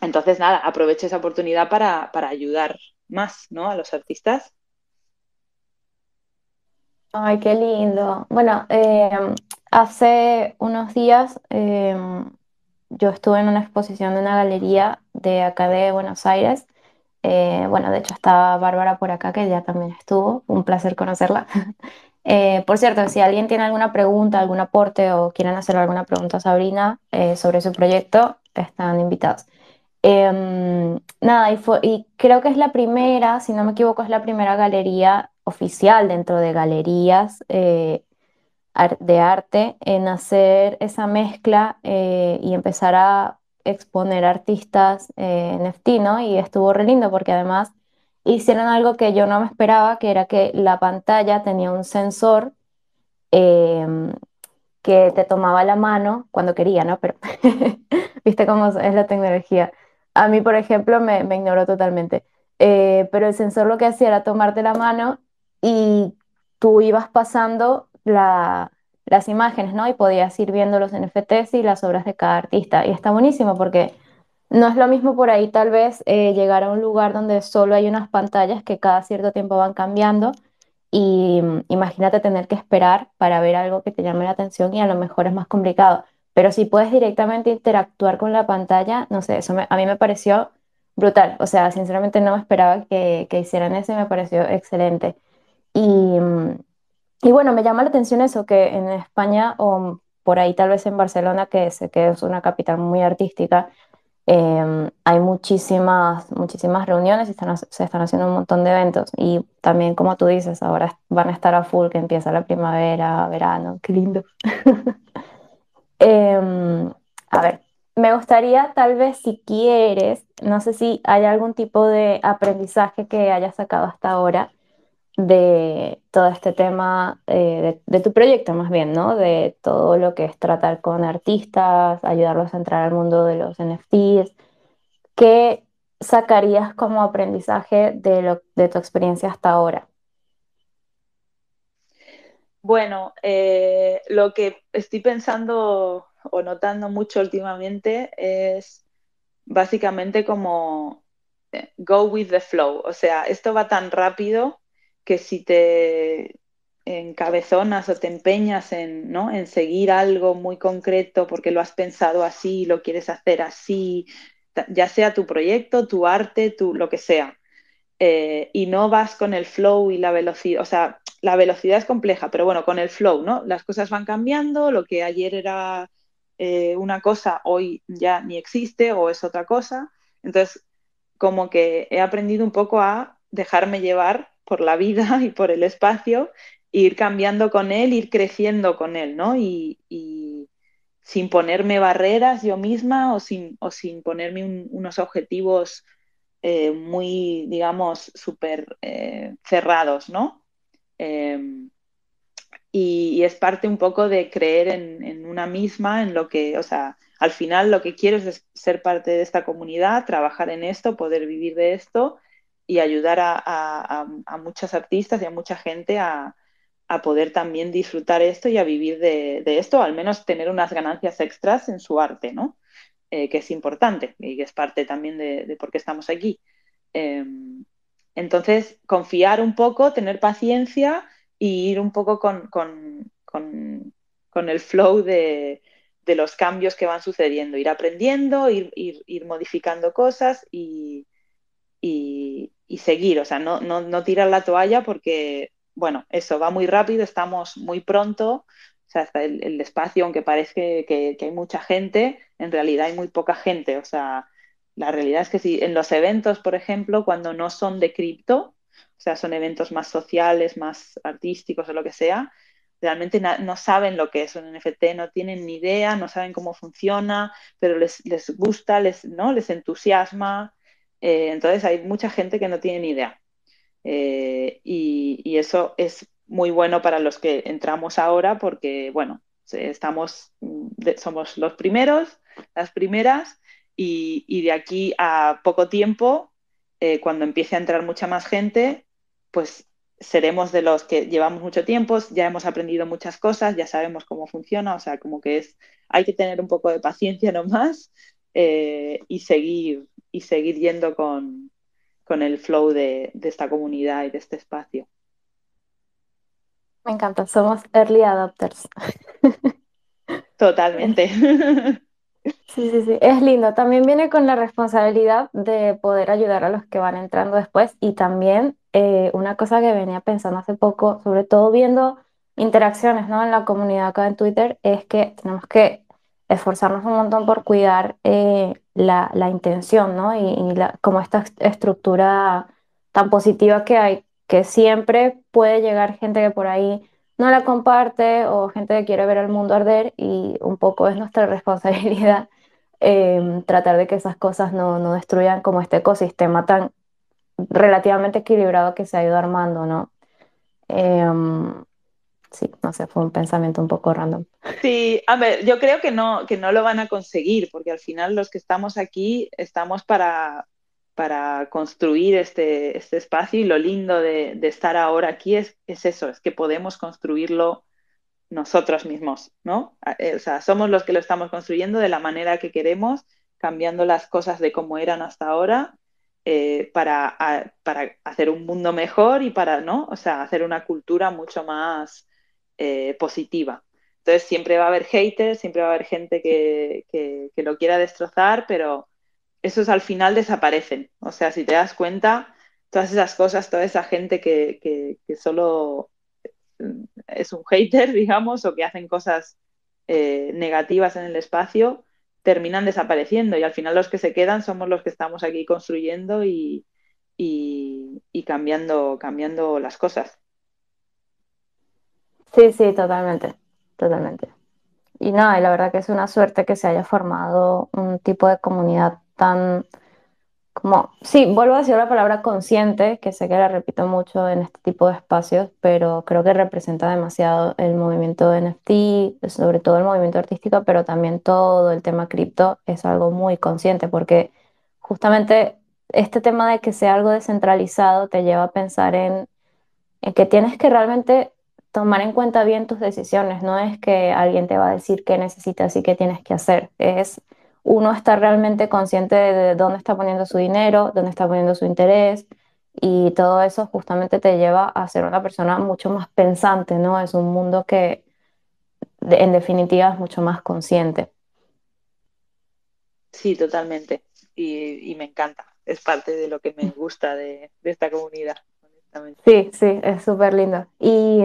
entonces, nada, aprovecho esa oportunidad para, ayudar más ¿no? a los artistas. Ay, qué lindo. Bueno, eh, hace unos días eh, yo estuve en una exposición de una galería de acá de Buenos Aires. bueno, de hecho está Bárbara por acá, que ya también estuvo. Un placer conocerla. <laughs> Eh, por cierto, si alguien tiene alguna pregunta, algún aporte o quieren hacer alguna pregunta a Sabrina eh, sobre su proyecto, están invitados. Em, nada, y, creo que es la primera, si no me equivoco, es la primera galería oficial dentro de galerías eh, de arte en hacer esa mezcla y empezar a exponer artistas NFT, ¿no? Y estuvo re lindo porque además hicieron algo que yo no me esperaba, que era que la pantalla tenía un sensor em, que te tomaba la mano cuando quería, ¿no? Pero <laughs> viste cómo es la tecnología. A mí, por ejemplo, me, ignoró totalmente. Eh, pero el sensor lo que hacía era tomarte la mano y tú ibas pasando las imágenes, ¿no? Y podías ir viendo los NFTs y las obras de cada artista. Y está buenísimo porque no es lo mismo por ahí tal vez eh, llegar a un lugar donde solo hay unas pantallas que cada cierto tiempo van cambiando y mm, imagínate tener que esperar para ver algo que te llame la atención y a lo mejor es más complicado. Pero si puedes directamente interactuar con la pantalla, no sé, eso a mí me pareció brutal. O sea, sinceramente no me esperaba que, hicieran eso y me pareció excelente. Y, mm, y bueno, me llama la atención eso, que en España o por ahí tal vez en Barcelona, que sé que es una capital muy artística, Em, hay muchísimas, muchísimas reuniones y se están haciendo un montón de eventos. Y también, como tú dices, ahora van a estar a full, que empieza la primavera, verano, qué lindo. <laughs> Em, a ver, me gustaría tal vez si quieres, no sé si hay algún tipo de aprendizaje que hayas sacado hasta ahora de todo este tema, eh, de, tu proyecto más bien, ¿no? De todo lo que es tratar con artistas, ayudarlos a entrar al mundo de los NFTs. ¿Qué sacarías como aprendizaje de, lo, de tu experiencia hasta ahora? Bueno, eh, lo que estoy pensando o notando mucho últimamente es básicamente como eh, go with the flow. O sea, esto va tan rápido que si te encabezonas o te empeñas en, ¿no? en seguir algo muy concreto porque lo has pensado así, lo quieres hacer así, ya sea tu proyecto, tu arte, tu, lo que sea, eh, y no vas con el flow y la velocidad, o sea, la velocidad es compleja, pero bueno, con el flow, ¿no? Las cosas van cambiando, lo que ayer era eh, una cosa, hoy ya ni existe o es otra cosa. Entonces, como que he aprendido un poco a dejarme llevar por la vida <laughs> y por el espacio, ir cambiando con él, ir creciendo con él, ¿no? Y, sin ponerme barreras yo misma o sin, o sin ponerme unos objetivos eh, muy, digamos, súper eh, cerrados, ¿no? Em, y, es parte un poco de creer en, en, una misma, en lo que, o sea, al final lo que quiero es ser parte de esta comunidad, trabajar en esto, poder vivir de esto y ayudar a, muchas artistas y a mucha gente a, poder también disfrutar esto y a vivir de, esto, al menos tener unas ganancias extras en su arte, ¿no? Eh, que es importante y que es parte también de, por qué estamos aquí. Em, entonces, confiar un poco, tener paciencia y ir un poco con, el flow de, los cambios que van sucediendo, ir aprendiendo, ir, ir modificando cosas y, y, seguir, o sea, no, no, tirar la toalla porque, bueno, eso va muy rápido, estamos muy pronto, o sea, hasta el, espacio, aunque parece que, hay mucha gente, en realidad hay muy poca gente, o sea, la realidad es que si en los eventos, por ejemplo, cuando no son de cripto, o sea, son eventos más sociales, más artísticos o lo que sea, realmente no saben lo que es un NFT, no tienen ni idea, no saben cómo funciona, pero les, les gusta, les, ¿no? les entusiasma, eh, entonces hay mucha gente que no tiene ni idea. Eh, y, eso es muy bueno para los que entramos ahora porque, bueno, estamos, somos los primeros, las primeras, y, de aquí a poco tiempo, eh, cuando empiece a entrar mucha más gente, pues seremos de los que llevamos mucho tiempo, ya hemos aprendido muchas cosas, ya sabemos cómo funciona, o sea, como que es, hay que tener un poco de paciencia nomás y seguir y seguir yendo con, el flow de, esta comunidad y de este espacio. Me encanta, somos early adopters. <laughs> Totalmente. Sí, sí, sí, es lindo. También viene con la responsabilidad de poder ayudar a los que van entrando después y también eh, una cosa que venía pensando hace poco, sobre todo viendo interacciones ¿no? en la comunidad acá en Twitter, es que tenemos que esforzarnos un montón por cuidar eh, la, la, intención, ¿no? Y, la, como esta estructura tan positiva que hay, que siempre puede llegar gente que por ahí no la comparte o gente que quiere ver el mundo arder y un poco es nuestra <laughs> responsabilidad em, tratar de que esas cosas no, no, destruyan como este ecosistema tan relativamente equilibrado que se ha ido armando, ¿no? Em, sí, no sé, fue un pensamiento un poco random. Sí, a ver, yo creo que no, que no lo van a conseguir, porque al final los que estamos aquí estamos para, para construir este, este espacio y lo lindo de, estar ahora aquí es, es, eso, es que podemos construirlo nosotros mismos, ¿no? Eh, o sea, somos los que lo estamos construyendo de la manera que queremos, cambiando las cosas de como eran hasta ahora eh, para, para, hacer un mundo mejor y para, ¿no? O sea, hacer una cultura mucho más eh, positiva. Entonces siempre va a haber haters, siempre va a haber gente que, lo quiera destrozar, pero esos al final desaparecen. O sea, si te das cuenta, todas esas cosas, toda esa gente que, solo es un hater, <laughs> digamos, o que hacen cosas eh, negativas en el espacio, terminan desapareciendo y al final los que se quedan somos los que estamos aquí construyendo y, y, cambiando, cambiando las cosas. Sí, sí, totalmente, totalmente. Y nada, la verdad que es una suerte que se haya formado un tipo de comunidad tan como, sí, vuelvo a decir la palabra consciente, que sé que la repito mucho en este tipo de espacios, pero creo que representa demasiado el movimiento de NFT, sobre todo el movimiento artístico, pero también todo el tema cripto es algo muy consciente, porque justamente este tema de que sea algo descentralizado te lleva a pensar en, en que tienes que realmente tomar en cuenta bien tus decisiones, no es que alguien te va a decir qué necesitas y qué tienes que hacer, es uno está realmente consciente de dónde está poniendo su dinero, dónde está poniendo su interés y todo eso justamente te lleva a ser una persona mucho más pensante, ¿no? Es un mundo que en definitiva es mucho más consciente. Sí, totalmente. Y, me encanta. Es parte de lo que me gusta de, de esta comunidad. Sí, sí, es súper lindo. Y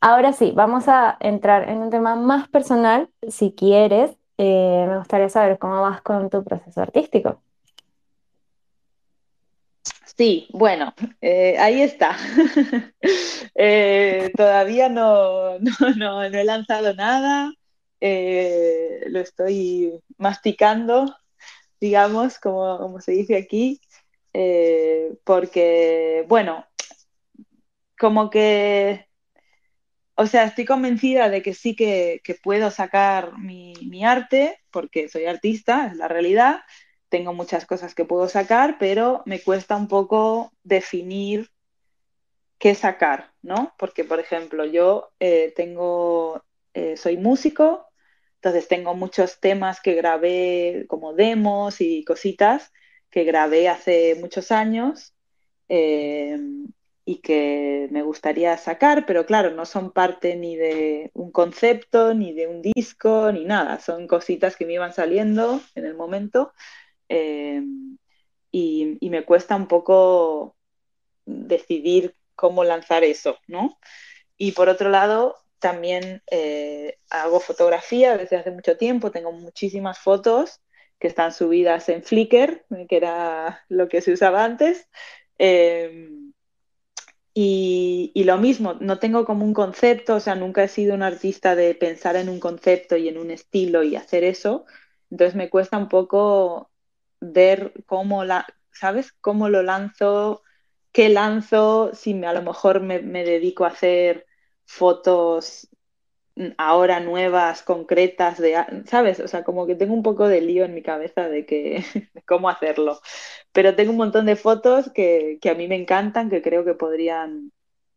ahora sí, vamos a entrar en un tema más personal, si quieres. Eh, me gustaría saber cómo vas con tu proceso artístico. Sí, bueno, eh, ahí está. <laughs> Eh, todavía no, no, he lanzado nada, lo estoy masticando, digamos, como, como se dice aquí, porque, bueno, como que o sea, estoy convencida de que sí que, puedo sacar mi, arte, porque soy artista, es la realidad. Tengo muchas cosas que puedo sacar, pero me cuesta un poco definir qué sacar, ¿no? Porque, por ejemplo, yo eh, tengo, eh, soy músico, entonces tengo muchos temas que grabé como demos y cositas que grabé hace muchos años. Eh, y que me gustaría sacar, pero claro, no son parte ni de un concepto, ni de un disco, ni nada, son cositas que me iban saliendo en el momento eh, y, me cuesta un poco decidir cómo lanzar eso, ¿no? Y por otro lado, también eh, hago fotografía desde hace mucho tiempo, tengo muchísimas fotos que están subidas en Flickr, que era lo que se usaba antes. Eh, y, lo mismo, no tengo como un concepto, o sea, nunca he sido un artista de pensar en un concepto y en un estilo y hacer eso. Entonces me cuesta un poco ver cómo la, ¿sabes? Cómo lo lanzo, qué lanzo, si a lo mejor me, me dedico a hacer fotos ahora nuevas, concretas, de, ¿sabes? O sea, como que tengo un poco de lío en mi cabeza de, que, <laughs> cómo hacerlo. Pero tengo un montón de fotos que, a mí me encantan, que creo que podrían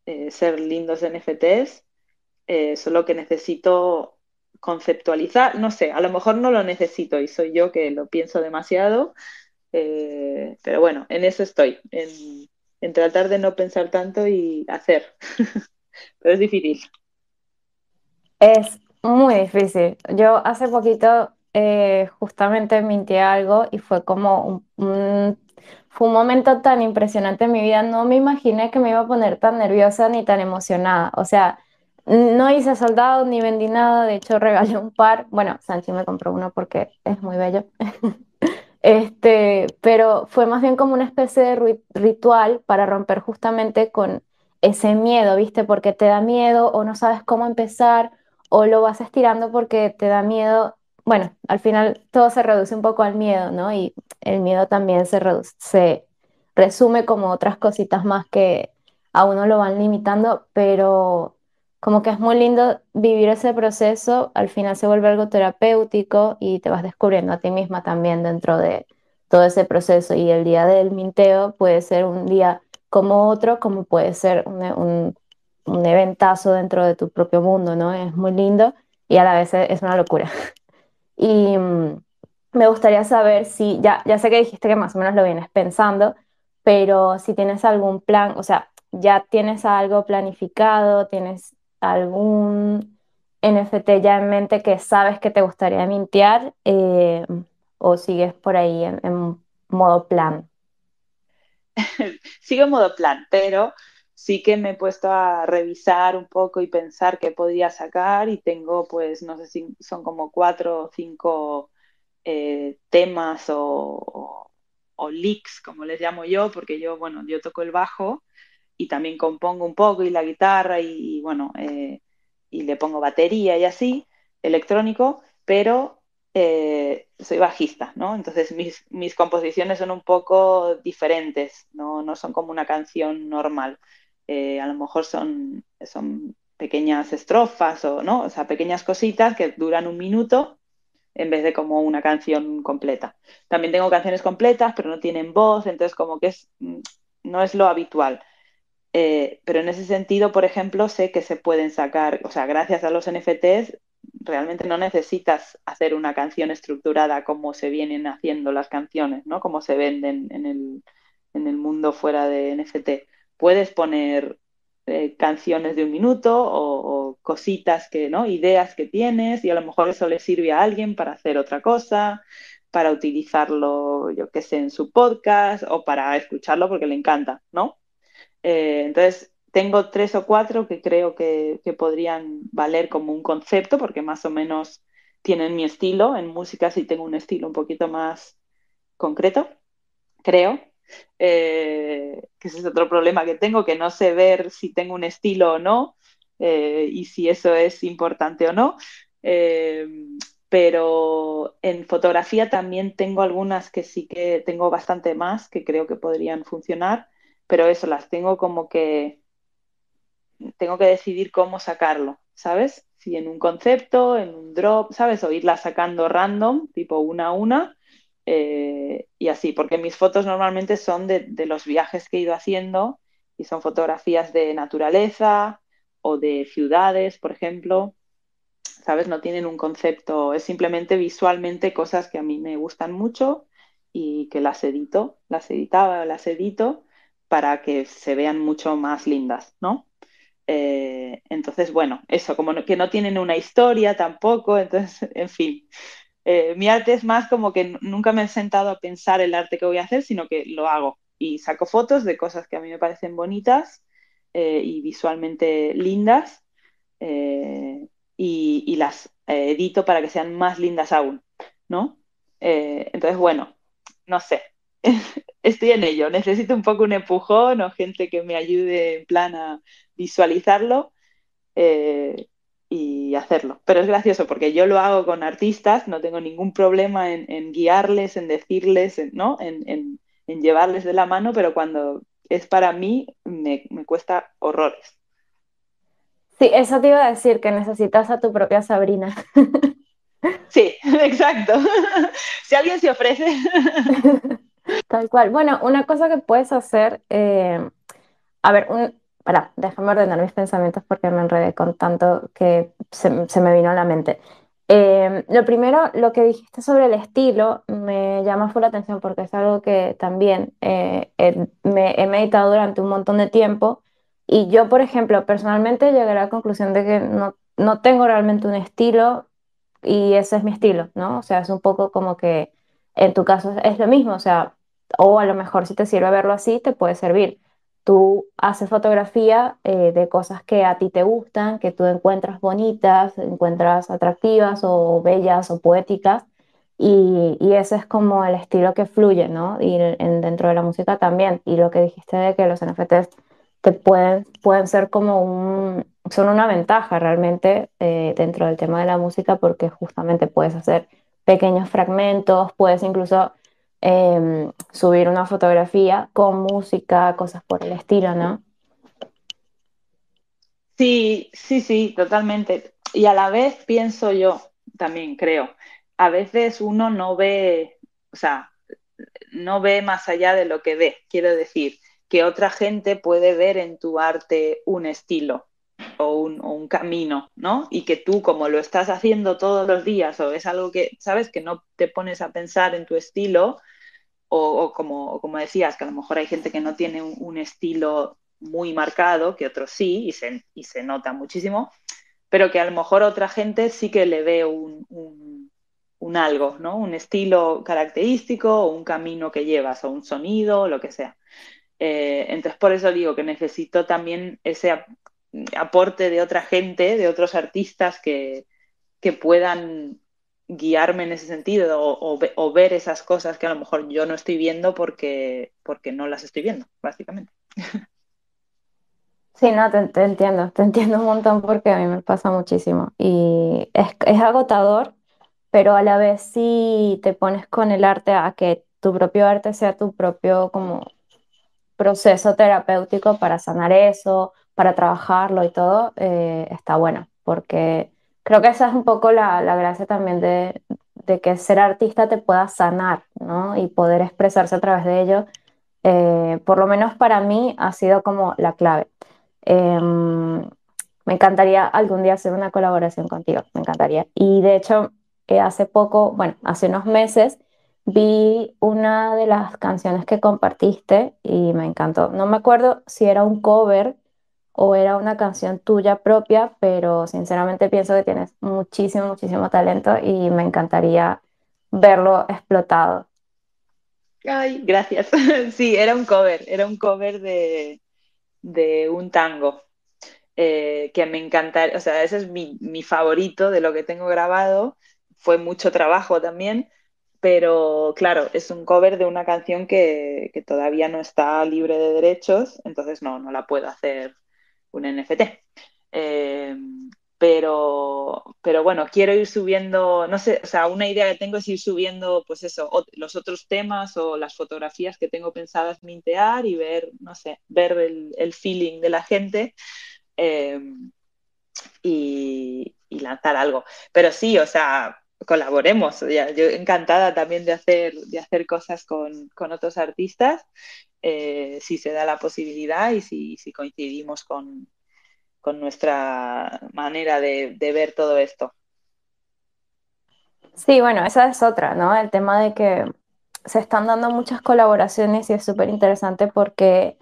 eh, ser lindos NFTs, eh, solo que necesito conceptualizar, no sé, a lo mejor no lo necesito y soy yo que lo pienso demasiado, eh, pero bueno, en eso estoy, en, en tratar de no pensar tanto y hacer, <laughs> pero es difícil. Es muy difícil. Yo hace poquito eh, justamente mintié algo y fue como un, fue un momento tan impresionante en mi vida. No me imaginé que me iba a poner tan nerviosa ni tan emocionada. O sea, no hice soldado ni vendí nada. De hecho, <laughs> regalé un par. Bueno, Sanchi me compró uno porque es muy bello. <laughs> Este, pero fue más bien como una especie de ritual para romper justamente con ese miedo, ¿viste? Porque te da miedo o no sabes cómo empezar o lo vas estirando porque te da miedo. Bueno, al final todo se reduce un poco al miedo, ¿no? Y el miedo también se, se resume como otras cositas más que a uno lo van limitando, pero como que es muy lindo vivir ese proceso, al final se vuelve algo terapéutico y te vas descubriendo a ti misma también dentro de todo ese proceso. Y el día del minteo puede ser un día como otro, como puede ser un, un eventazo dentro de tu propio mundo, ¿no? Es muy lindo y a la vez es una locura. <laughs> Y mm, me gustaría saber si, ya, ya sé que dijiste que más o menos lo vienes pensando, pero si tienes algún plan, o sea, ya tienes algo planificado, tienes algún NFT ya en mente que sabes que te gustaría mintear eh, o sigues por ahí en, en modo plan. <laughs> Sigo en modo plan, pero sí que me he puesto a revisar un poco y pensar qué podría sacar y tengo pues no sé si son como cuatro o cinco eh, temas o, o, leaks, como les llamo yo, porque yo, bueno, yo toco el bajo y también compongo un poco y la guitarra y, bueno, eh, y le pongo batería y así, electrónico, pero eh, soy bajista, ¿no? Entonces mis, mis, composiciones son un poco diferentes, no, no son como una canción normal. A lo mejor son, son pequeñas estrofas o, ¿no? O sea, pequeñas cositas que duran un minuto en vez de como una canción completa. También tengo canciones completas, pero no tienen voz, entonces como que es, mm, no es lo habitual. Eh, pero en ese sentido, por ejemplo, sé que se pueden sacar, o sea, gracias a los NFTs, realmente no necesitas hacer una canción estructurada como se vienen haciendo las canciones, ¿no? Como se venden en el, en el mundo fuera de NFT. Puedes poner eh, canciones de un minuto o, cositas que, ¿no? Ideas que tienes y a lo mejor eso le sirve a alguien para hacer otra cosa, para utilizarlo, yo qué sé, en su podcast o para escucharlo porque le encanta, ¿no? Eh, entonces, tengo tres o cuatro que creo que, que, podrían valer como un concepto porque más o menos tienen mi estilo. En música sí tengo un estilo un poquito más concreto, creo. Eh, que ese es otro problema que tengo, que no sé ver si tengo un estilo o no eh, y si eso es importante o no. Eh, pero en fotografía también tengo algunas que sí que tengo bastante más que creo que podrían funcionar, pero eso las tengo como que tengo que decidir cómo sacarlo, ¿sabes? Si en un concepto, en un drop, ¿sabes? O irlas sacando random, tipo una a una, eh, y así, porque mis fotos normalmente son de, los viajes que he ido haciendo y son fotografías de naturaleza o de ciudades, por ejemplo. ¿Sabes? No tienen un concepto, es simplemente visualmente cosas que a mí me gustan mucho y que las edito, las editaba, las edito para que se vean mucho más lindas, ¿no? Eh, entonces, bueno, eso, como que no tienen una historia tampoco, <laughs> entonces, en fin, eh, mi arte es más como que nunca me he sentado a pensar el arte que voy a hacer, sino que lo hago. Y saco fotos de cosas que a mí me parecen bonitas eh, y visualmente lindas eh, y, las edito para que sean más lindas aún, ¿no? entonces, bueno, no sé, <laughs> estoy en ello, necesito un poco un empujón o gente que me ayude en plan a visualizarlo y hacerlo. Pero es gracioso porque yo lo hago con artistas, no tengo ningún problema en, guiarles, en decirles, ¿no? En, llevarles de la mano, pero cuando es para mí me, cuesta horrores. Sí, eso te iba a decir, que necesitas a tu propia Sabrina. <laughs> Sí, <laughs> exacto. <laughs> si alguien se ofrece. Tal cual. Bueno, una cosa que puedes hacer, eh, a ver, un, para, déjame ordenar mis pensamientos porque me enredé con tanto que se, me vino a la mente. Em, lo primero, lo que dijiste sobre el estilo me llama full la atención porque es algo que también eh, me he meditado durante un montón de tiempo y yo, por ejemplo, personalmente llegué a la conclusión de que no, no tengo realmente un estilo y ese es mi estilo, ¿no? O sea, es un poco como que en tu caso es lo mismo, o sea, o a lo mejor si te sirve verlo así, te puede servir Tú haces fotografía eh, de cosas que a ti te gustan, que tú encuentras bonitas, encuentras atractivas o bellas o poéticas, y, y ese es como el estilo que fluye, ¿no? Y en, dentro de la música también. Y lo que dijiste de que los NFTs te pueden, pueden ser como un, son una ventaja realmente eh, dentro del tema de la música porque justamente puedes hacer pequeños fragmentos, puedes incluso Em, subir una fotografía con música, cosas por el estilo, ¿no? Sí, sí, sí, totalmente. Y a la vez pienso yo, también creo, a veces uno no ve, o sea, no ve más allá de lo que ve. Quiero decir, que otra gente puede ver en tu arte un estilo o un, camino, ¿no? Y que tú, como lo estás haciendo todos los días, o es algo que, ¿sabes? Que no te pones a pensar en tu estilo, o, como, como, decías, que a lo mejor hay gente que no tiene un, estilo muy marcado, que otros sí, y se, y se, nota muchísimo, pero que a lo mejor otra gente sí que le ve un, un, algo, ¿no? Un estilo característico, o un camino que llevas, o un sonido, o lo que sea. Eh, entonces, por eso digo que necesito también ese aporte de otra gente, de otros artistas que, que puedan guiarme en ese sentido o, ver esas cosas que a lo mejor yo no estoy viendo porque, porque no las estoy viendo, básicamente. Sí, no, te, entiendo, te entiendo un montón porque a mí me pasa muchísimo y es, agotador, pero a la vez si te pones con el arte a que tu propio arte sea tu propio como proceso terapéutico para sanar eso, para trabajarlo y todo, eh, está bueno, porque creo que esa es un poco la, gracia también de, que ser artista te pueda sanar, ¿no? Y poder expresarse a través de ello, eh, por lo menos para mí ha sido como la clave. Em, me encantaría algún día hacer una colaboración contigo, me encantaría. Y de hecho, eh, hace poco, bueno, hace unos meses, vi una de las canciones que compartiste y me encantó. No me acuerdo si era un cover o era una canción tuya propia, pero sinceramente pienso que tienes muchísimo, muchísimo talento y me encantaría verlo explotado. Ay, gracias. <laughs> Sí, era un cover, era un cover de, de un tango eh, que me encantaría, o sea, ese es mi, mi favorito de lo que tengo grabado. Fue mucho trabajo también, pero claro, es un cover de una canción que, que, todavía no está libre de derechos, entonces no, no la puedo hacer un NFT. Eh, pero, pero bueno, quiero ir subiendo, no sé, o sea, una idea que tengo es ir subiendo, pues eso, los otros temas o las fotografías que tengo pensadas mintear y ver, no sé, ver el, el feeling de la gente eh, y, y, lanzar algo. Pero sí, o sea, colaboremos. Ya, yo encantada también de hacer, de hacer cosas con, con otros artistas, eh, si se da la posibilidad y si, si coincidimos con, con nuestra manera de, de, ver todo esto. Sí, bueno, esa es otra, ¿no? El tema de que se están dando muchas colaboraciones y es súper interesante porque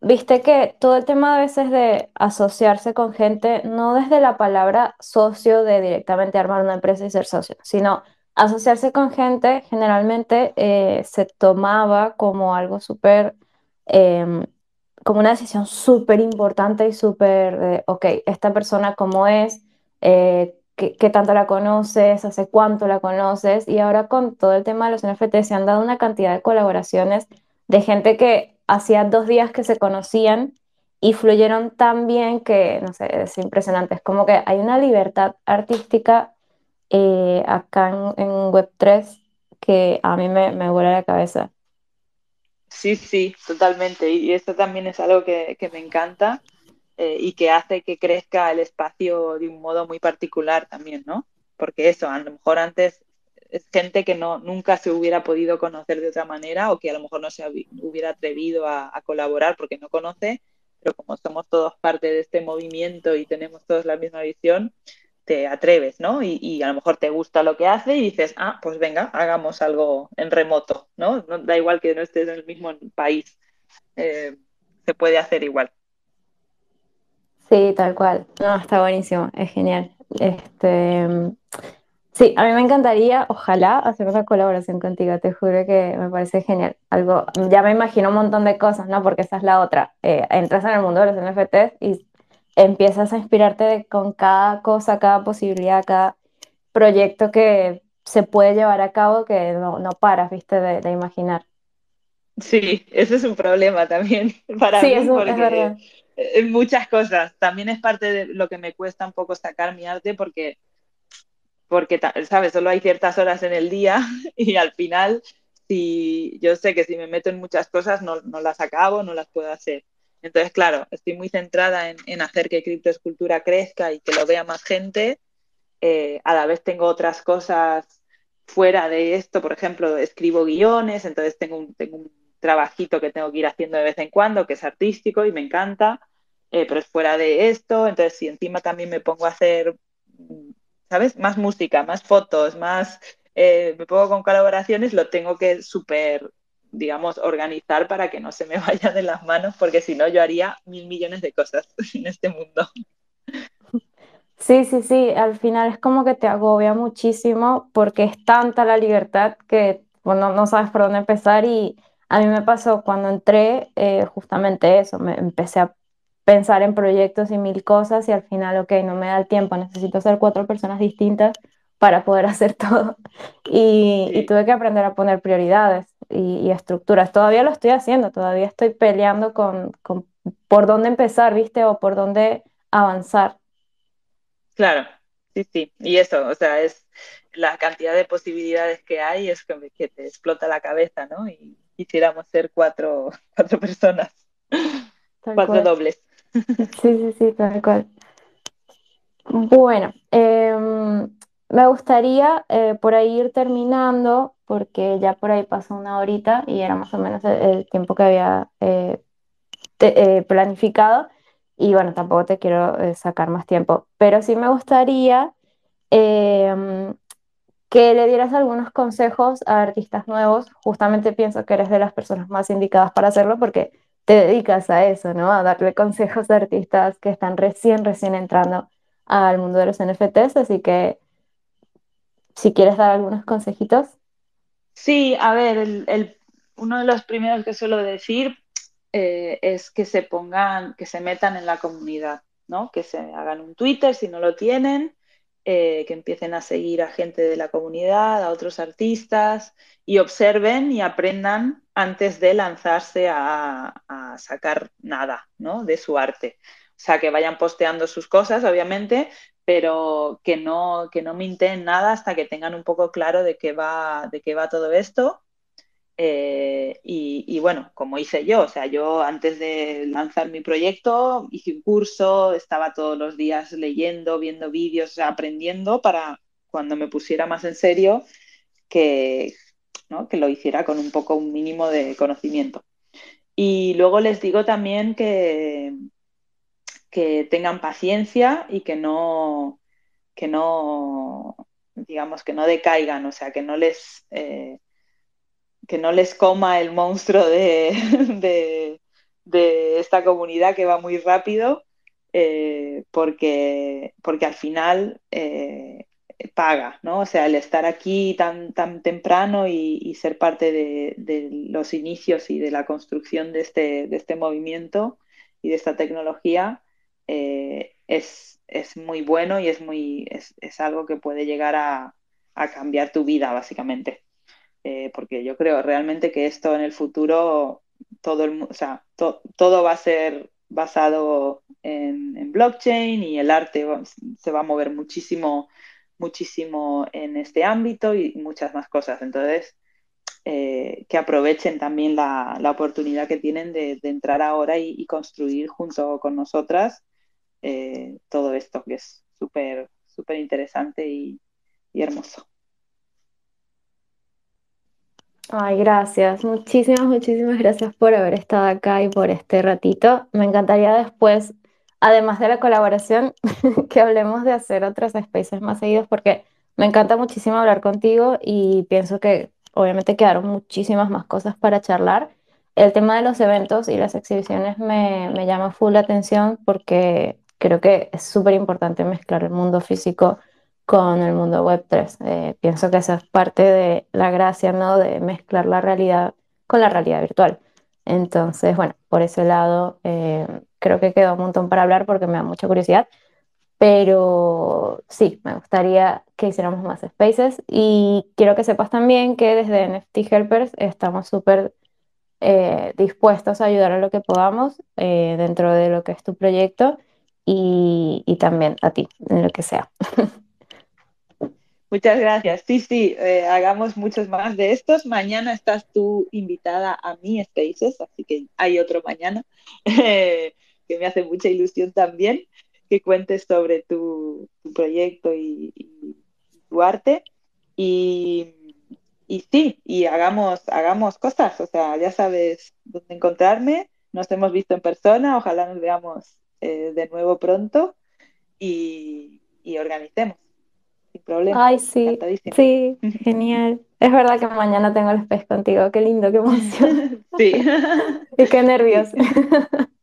viste que todo el tema a veces de asociarse con gente, no desde la palabra socio de directamente armar una empresa y ser socio, sino asociarse con gente generalmente eh, se tomaba como algo súper, eh, como una decisión súper importante y súper, eh, ok, esta persona cómo es, eh, ¿qué, qué, tanto la conoces, hace cuánto la conoces, y ahora con todo el tema de los NFT se han dado una cantidad de colaboraciones de gente que hacía dos días que se conocían y fluyeron tan bien que, no sé, es impresionante. Es como que hay una libertad artística eh, acá en, en, Web3 que a mí me, me vuela la cabeza. Sí, sí, totalmente. Y esto también es algo que, que me encanta eh, y que hace que crezca el espacio de un modo muy particular también, ¿no? Porque eso, a lo mejor antes es gente que no, nunca se hubiera podido conocer de otra manera o que a lo mejor no se hubiera atrevido a, a, colaborar porque no conoce, pero como somos todos parte de este movimiento y tenemos todos la misma visión, te atreves, ¿no? Y, a lo mejor te gusta lo que hace y dices, ah, pues venga, hagamos algo en remoto, ¿no? da igual que no estés en el mismo país, eh, se puede hacer igual. Sí, tal cual. No, está buenísimo, es genial. Este, Sí, a mí me encantaría, ojalá, hacer una colaboración contigo, te juro que me parece genial. Algo, ya me imagino un montón de cosas, ¿no? Porque esa es la otra. Eh, entras en el mundo de los NFTs y empiezas a inspirarte de, con cada cosa, cada posibilidad, cada proyecto que se puede llevar a cabo que no, no paras, viste, de, de, imaginar. Sí, ese es un problema también <laughs> para sí, mí, es, porque es verdad. muchas cosas. También es parte de lo que me cuesta un poco sacar mi arte porque porque, ¿sabes? Solo hay ciertas horas en el día <laughs> y al final, si yo sé que si me meto en muchas cosas no, no las acabo, no las puedo hacer. Entonces, claro, estoy muy centrada en, hacer que criptoescultura crezca y que lo vea más gente. Eh, a la vez tengo otras cosas fuera de esto, por ejemplo, escribo guiones, entonces tengo un, tengo trabajito que tengo que ir haciendo de vez en cuando, que es artístico y me encanta, eh, pero es fuera de esto, entonces si encima también me pongo a hacer ¿sabes? Más música, más fotos, más... Eh, me pongo con colaboraciones, lo tengo que súper, digamos, organizar para que no se me <laughs> vaya de las manos, porque si no yo haría mil millones de cosas <laughs> en este mundo. Sí, sí, sí, al final es como que te agobia muchísimo porque es tanta la libertad que bueno, no sabes por dónde empezar y a mí me pasó cuando entré eh, justamente eso, me empecé a pensar en proyectos y mil cosas y al final, ok, no me da el tiempo, necesito ser cuatro personas distintas para poder <laughs> hacer todo. Y, tuve que aprender a poner prioridades y, estructuras. Todavía lo estoy haciendo, todavía estoy peleando con, con por dónde empezar, ¿viste? O por dónde avanzar. Claro, sí, sí. Y eso, o sea, es la cantidad de posibilidades que hay es que, que te explota la cabeza, ¿no? Y quisiéramos ser cuatro, <laughs> cuatro personas, cuatro dobles. Sí, sí, sí, tal cual. Bueno, em, me gustaría eh, por ahí ir terminando, porque ya por ahí pasó una horita y era más o menos el, tiempo que había eh, eh, planificado. Y bueno, tampoco te quiero sacar más tiempo, pero sí me gustaría em, que le dieras algunos consejos a artistas nuevos. Justamente pienso que eres de las personas más indicadas para hacerlo porque te dedicas a eso, ¿no? A darle <laughs> consejos a artistas que están recién, recién entrando al mundo de los NFTs. Así que si quieres dar algunos consejitos. Sí, a ver, uno de los primeros que suelo decir eh, es que se pongan, que se metan en la comunidad, ¿no? Que se hagan un Twitter si no lo tienen, eh, que empiecen a seguir a gente de la comunidad, a otros artistas y observen y aprendan antes de lanzarse a, a sacar nada, ¿no? De su arte. O sea, que vayan posteando sus cosas, obviamente, pero que no, que no minten nada hasta que tengan un poco claro de qué va, de qué va todo esto. Eh, y, bueno, como hice yo, o sea, yo antes de lanzar mi proyecto hice un curso, estaba todos los días leyendo, viendo vídeos, aprendiendo para cuando me pusiera más en serio que, que lo hiciera con un poco un mínimo de conocimiento. Y luego les digo también que, que tengan paciencia y que no, que no, digamos, que no decaigan, o sea, que no les, eh, que no les coma el monstruo de, <laughs> de, esta comunidad que va muy rápido, eh, porque, porque al final eh, paga, ¿no? O sea, el estar aquí tan, tan temprano y, ser parte de, de, los inicios y de la construcción de este, de este movimiento y de esta tecnología, eh, es, muy bueno y es, muy, es, algo que puede llegar a, cambiar tu vida, básicamente. Eh, porque yo creo realmente que esto en el futuro, todo, el, o sea, todo va a ser basado en, blockchain y el arte se va a mover muchísimo, muchísimo en este ámbito y muchas más cosas. Entonces, eh, que aprovechen también la, oportunidad que tienen de, entrar ahora y, construir junto con nosotras eh, todo esto que es súper, súper interesante y, hermoso. Ay, gracias. Muchísimas, muchísimas gracias por haber estado acá y por este ratito. Me encantaría después, además de la colaboración, <laughs> que hablemos de hacer otros spaces más seguidos porque me encanta muchísimo hablar contigo y pienso que obviamente quedaron muchísimas más cosas para charlar. El tema de los eventos y las exhibiciones me, me llama full la atención porque creo que es súper importante mezclar el mundo físico con el mundo web 3. Eh, pienso que esa es parte de la gracia, ¿no? De mezclar la realidad con la realidad virtual. Entonces, bueno, por ese lado eh, creo que quedó un montón para hablar porque me da mucha curiosidad. Pero sí, me gustaría que hiciéramos más spaces y quiero que sepas también que desde NFT Helpers estamos súper eh, dispuestos a ayudar a lo que podamos dentro de lo que es tu proyecto y, también a ti, en lo que sea. Muchas gracias. Sí, sí, eh, hagamos muchos más de estos. Mañana estás tú invitada a mi Spaces, así que hay otro mañana, <laughs> que me hace mucha ilusión también, que cuentes sobre tu, proyecto y, tu arte. Y, y, sí, y hagamos, hagamos cosas, o sea, ya sabes dónde encontrarme. Nos hemos visto en persona, ojalá nos veamos eh, de nuevo pronto y, organicemos. Sin problema. Ay, sí. Sí, genial. Es verdad que mañana tengo el space contigo. Qué lindo, qué emoción. <laughs> sí. y qué nervios.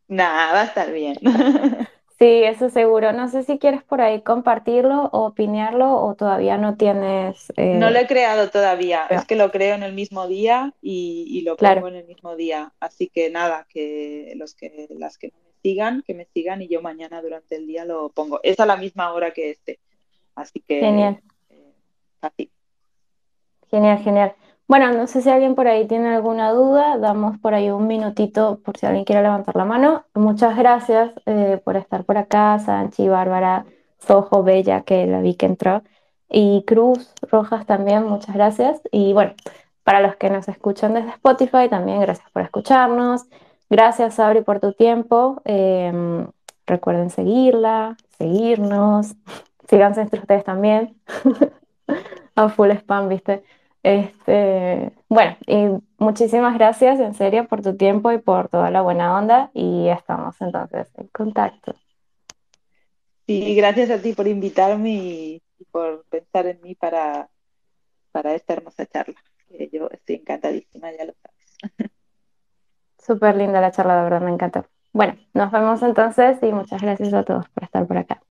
Nada, va a estar bien. <laughs> Sí, eso seguro. No sé si quieres por ahí compartirlo o opinearlo o todavía no tienes. Eh, no lo he creado todavía. Es que lo creo en el mismo día y, lo pongo en el mismo día. Así que nada, que los que las que sigan, que me sigan y yo mañana durante el día lo pongo. Es a la misma hora que este. Así que Genial. Eh, así. Genial, genial. Bueno, no sé si alguien por ahí tiene alguna duda, damos por ahí un minutito por si alguien quiere levantar la mano. Muchas gracias eh, por estar por acá, Sanchi, Bárbara, Sojo, Bella, que la vi que entró, y Cruz Rojas también, muchas gracias. Y bueno, para los que nos escuchan desde Spotify, también gracias por escucharnos. Gracias, Sabri, por tu tiempo. Em, recuerden seguirla, seguirnos. <laughs> Síganse entre ustedes también. <laughs> A full spam, ¿viste? Este, bueno, y muchísimas gracias en serio por tu tiempo y por toda la buena onda y estamos entonces en contacto. Sí, gracias a ti por invitarme y, por pensar en mí para, para esta hermosa charla. yo estoy encantadísima, ya lo sabes. <laughs> Súper linda la charla, de verdad, me encantó. Bueno, nos vemos entonces y muchas gracias a todos por estar por acá.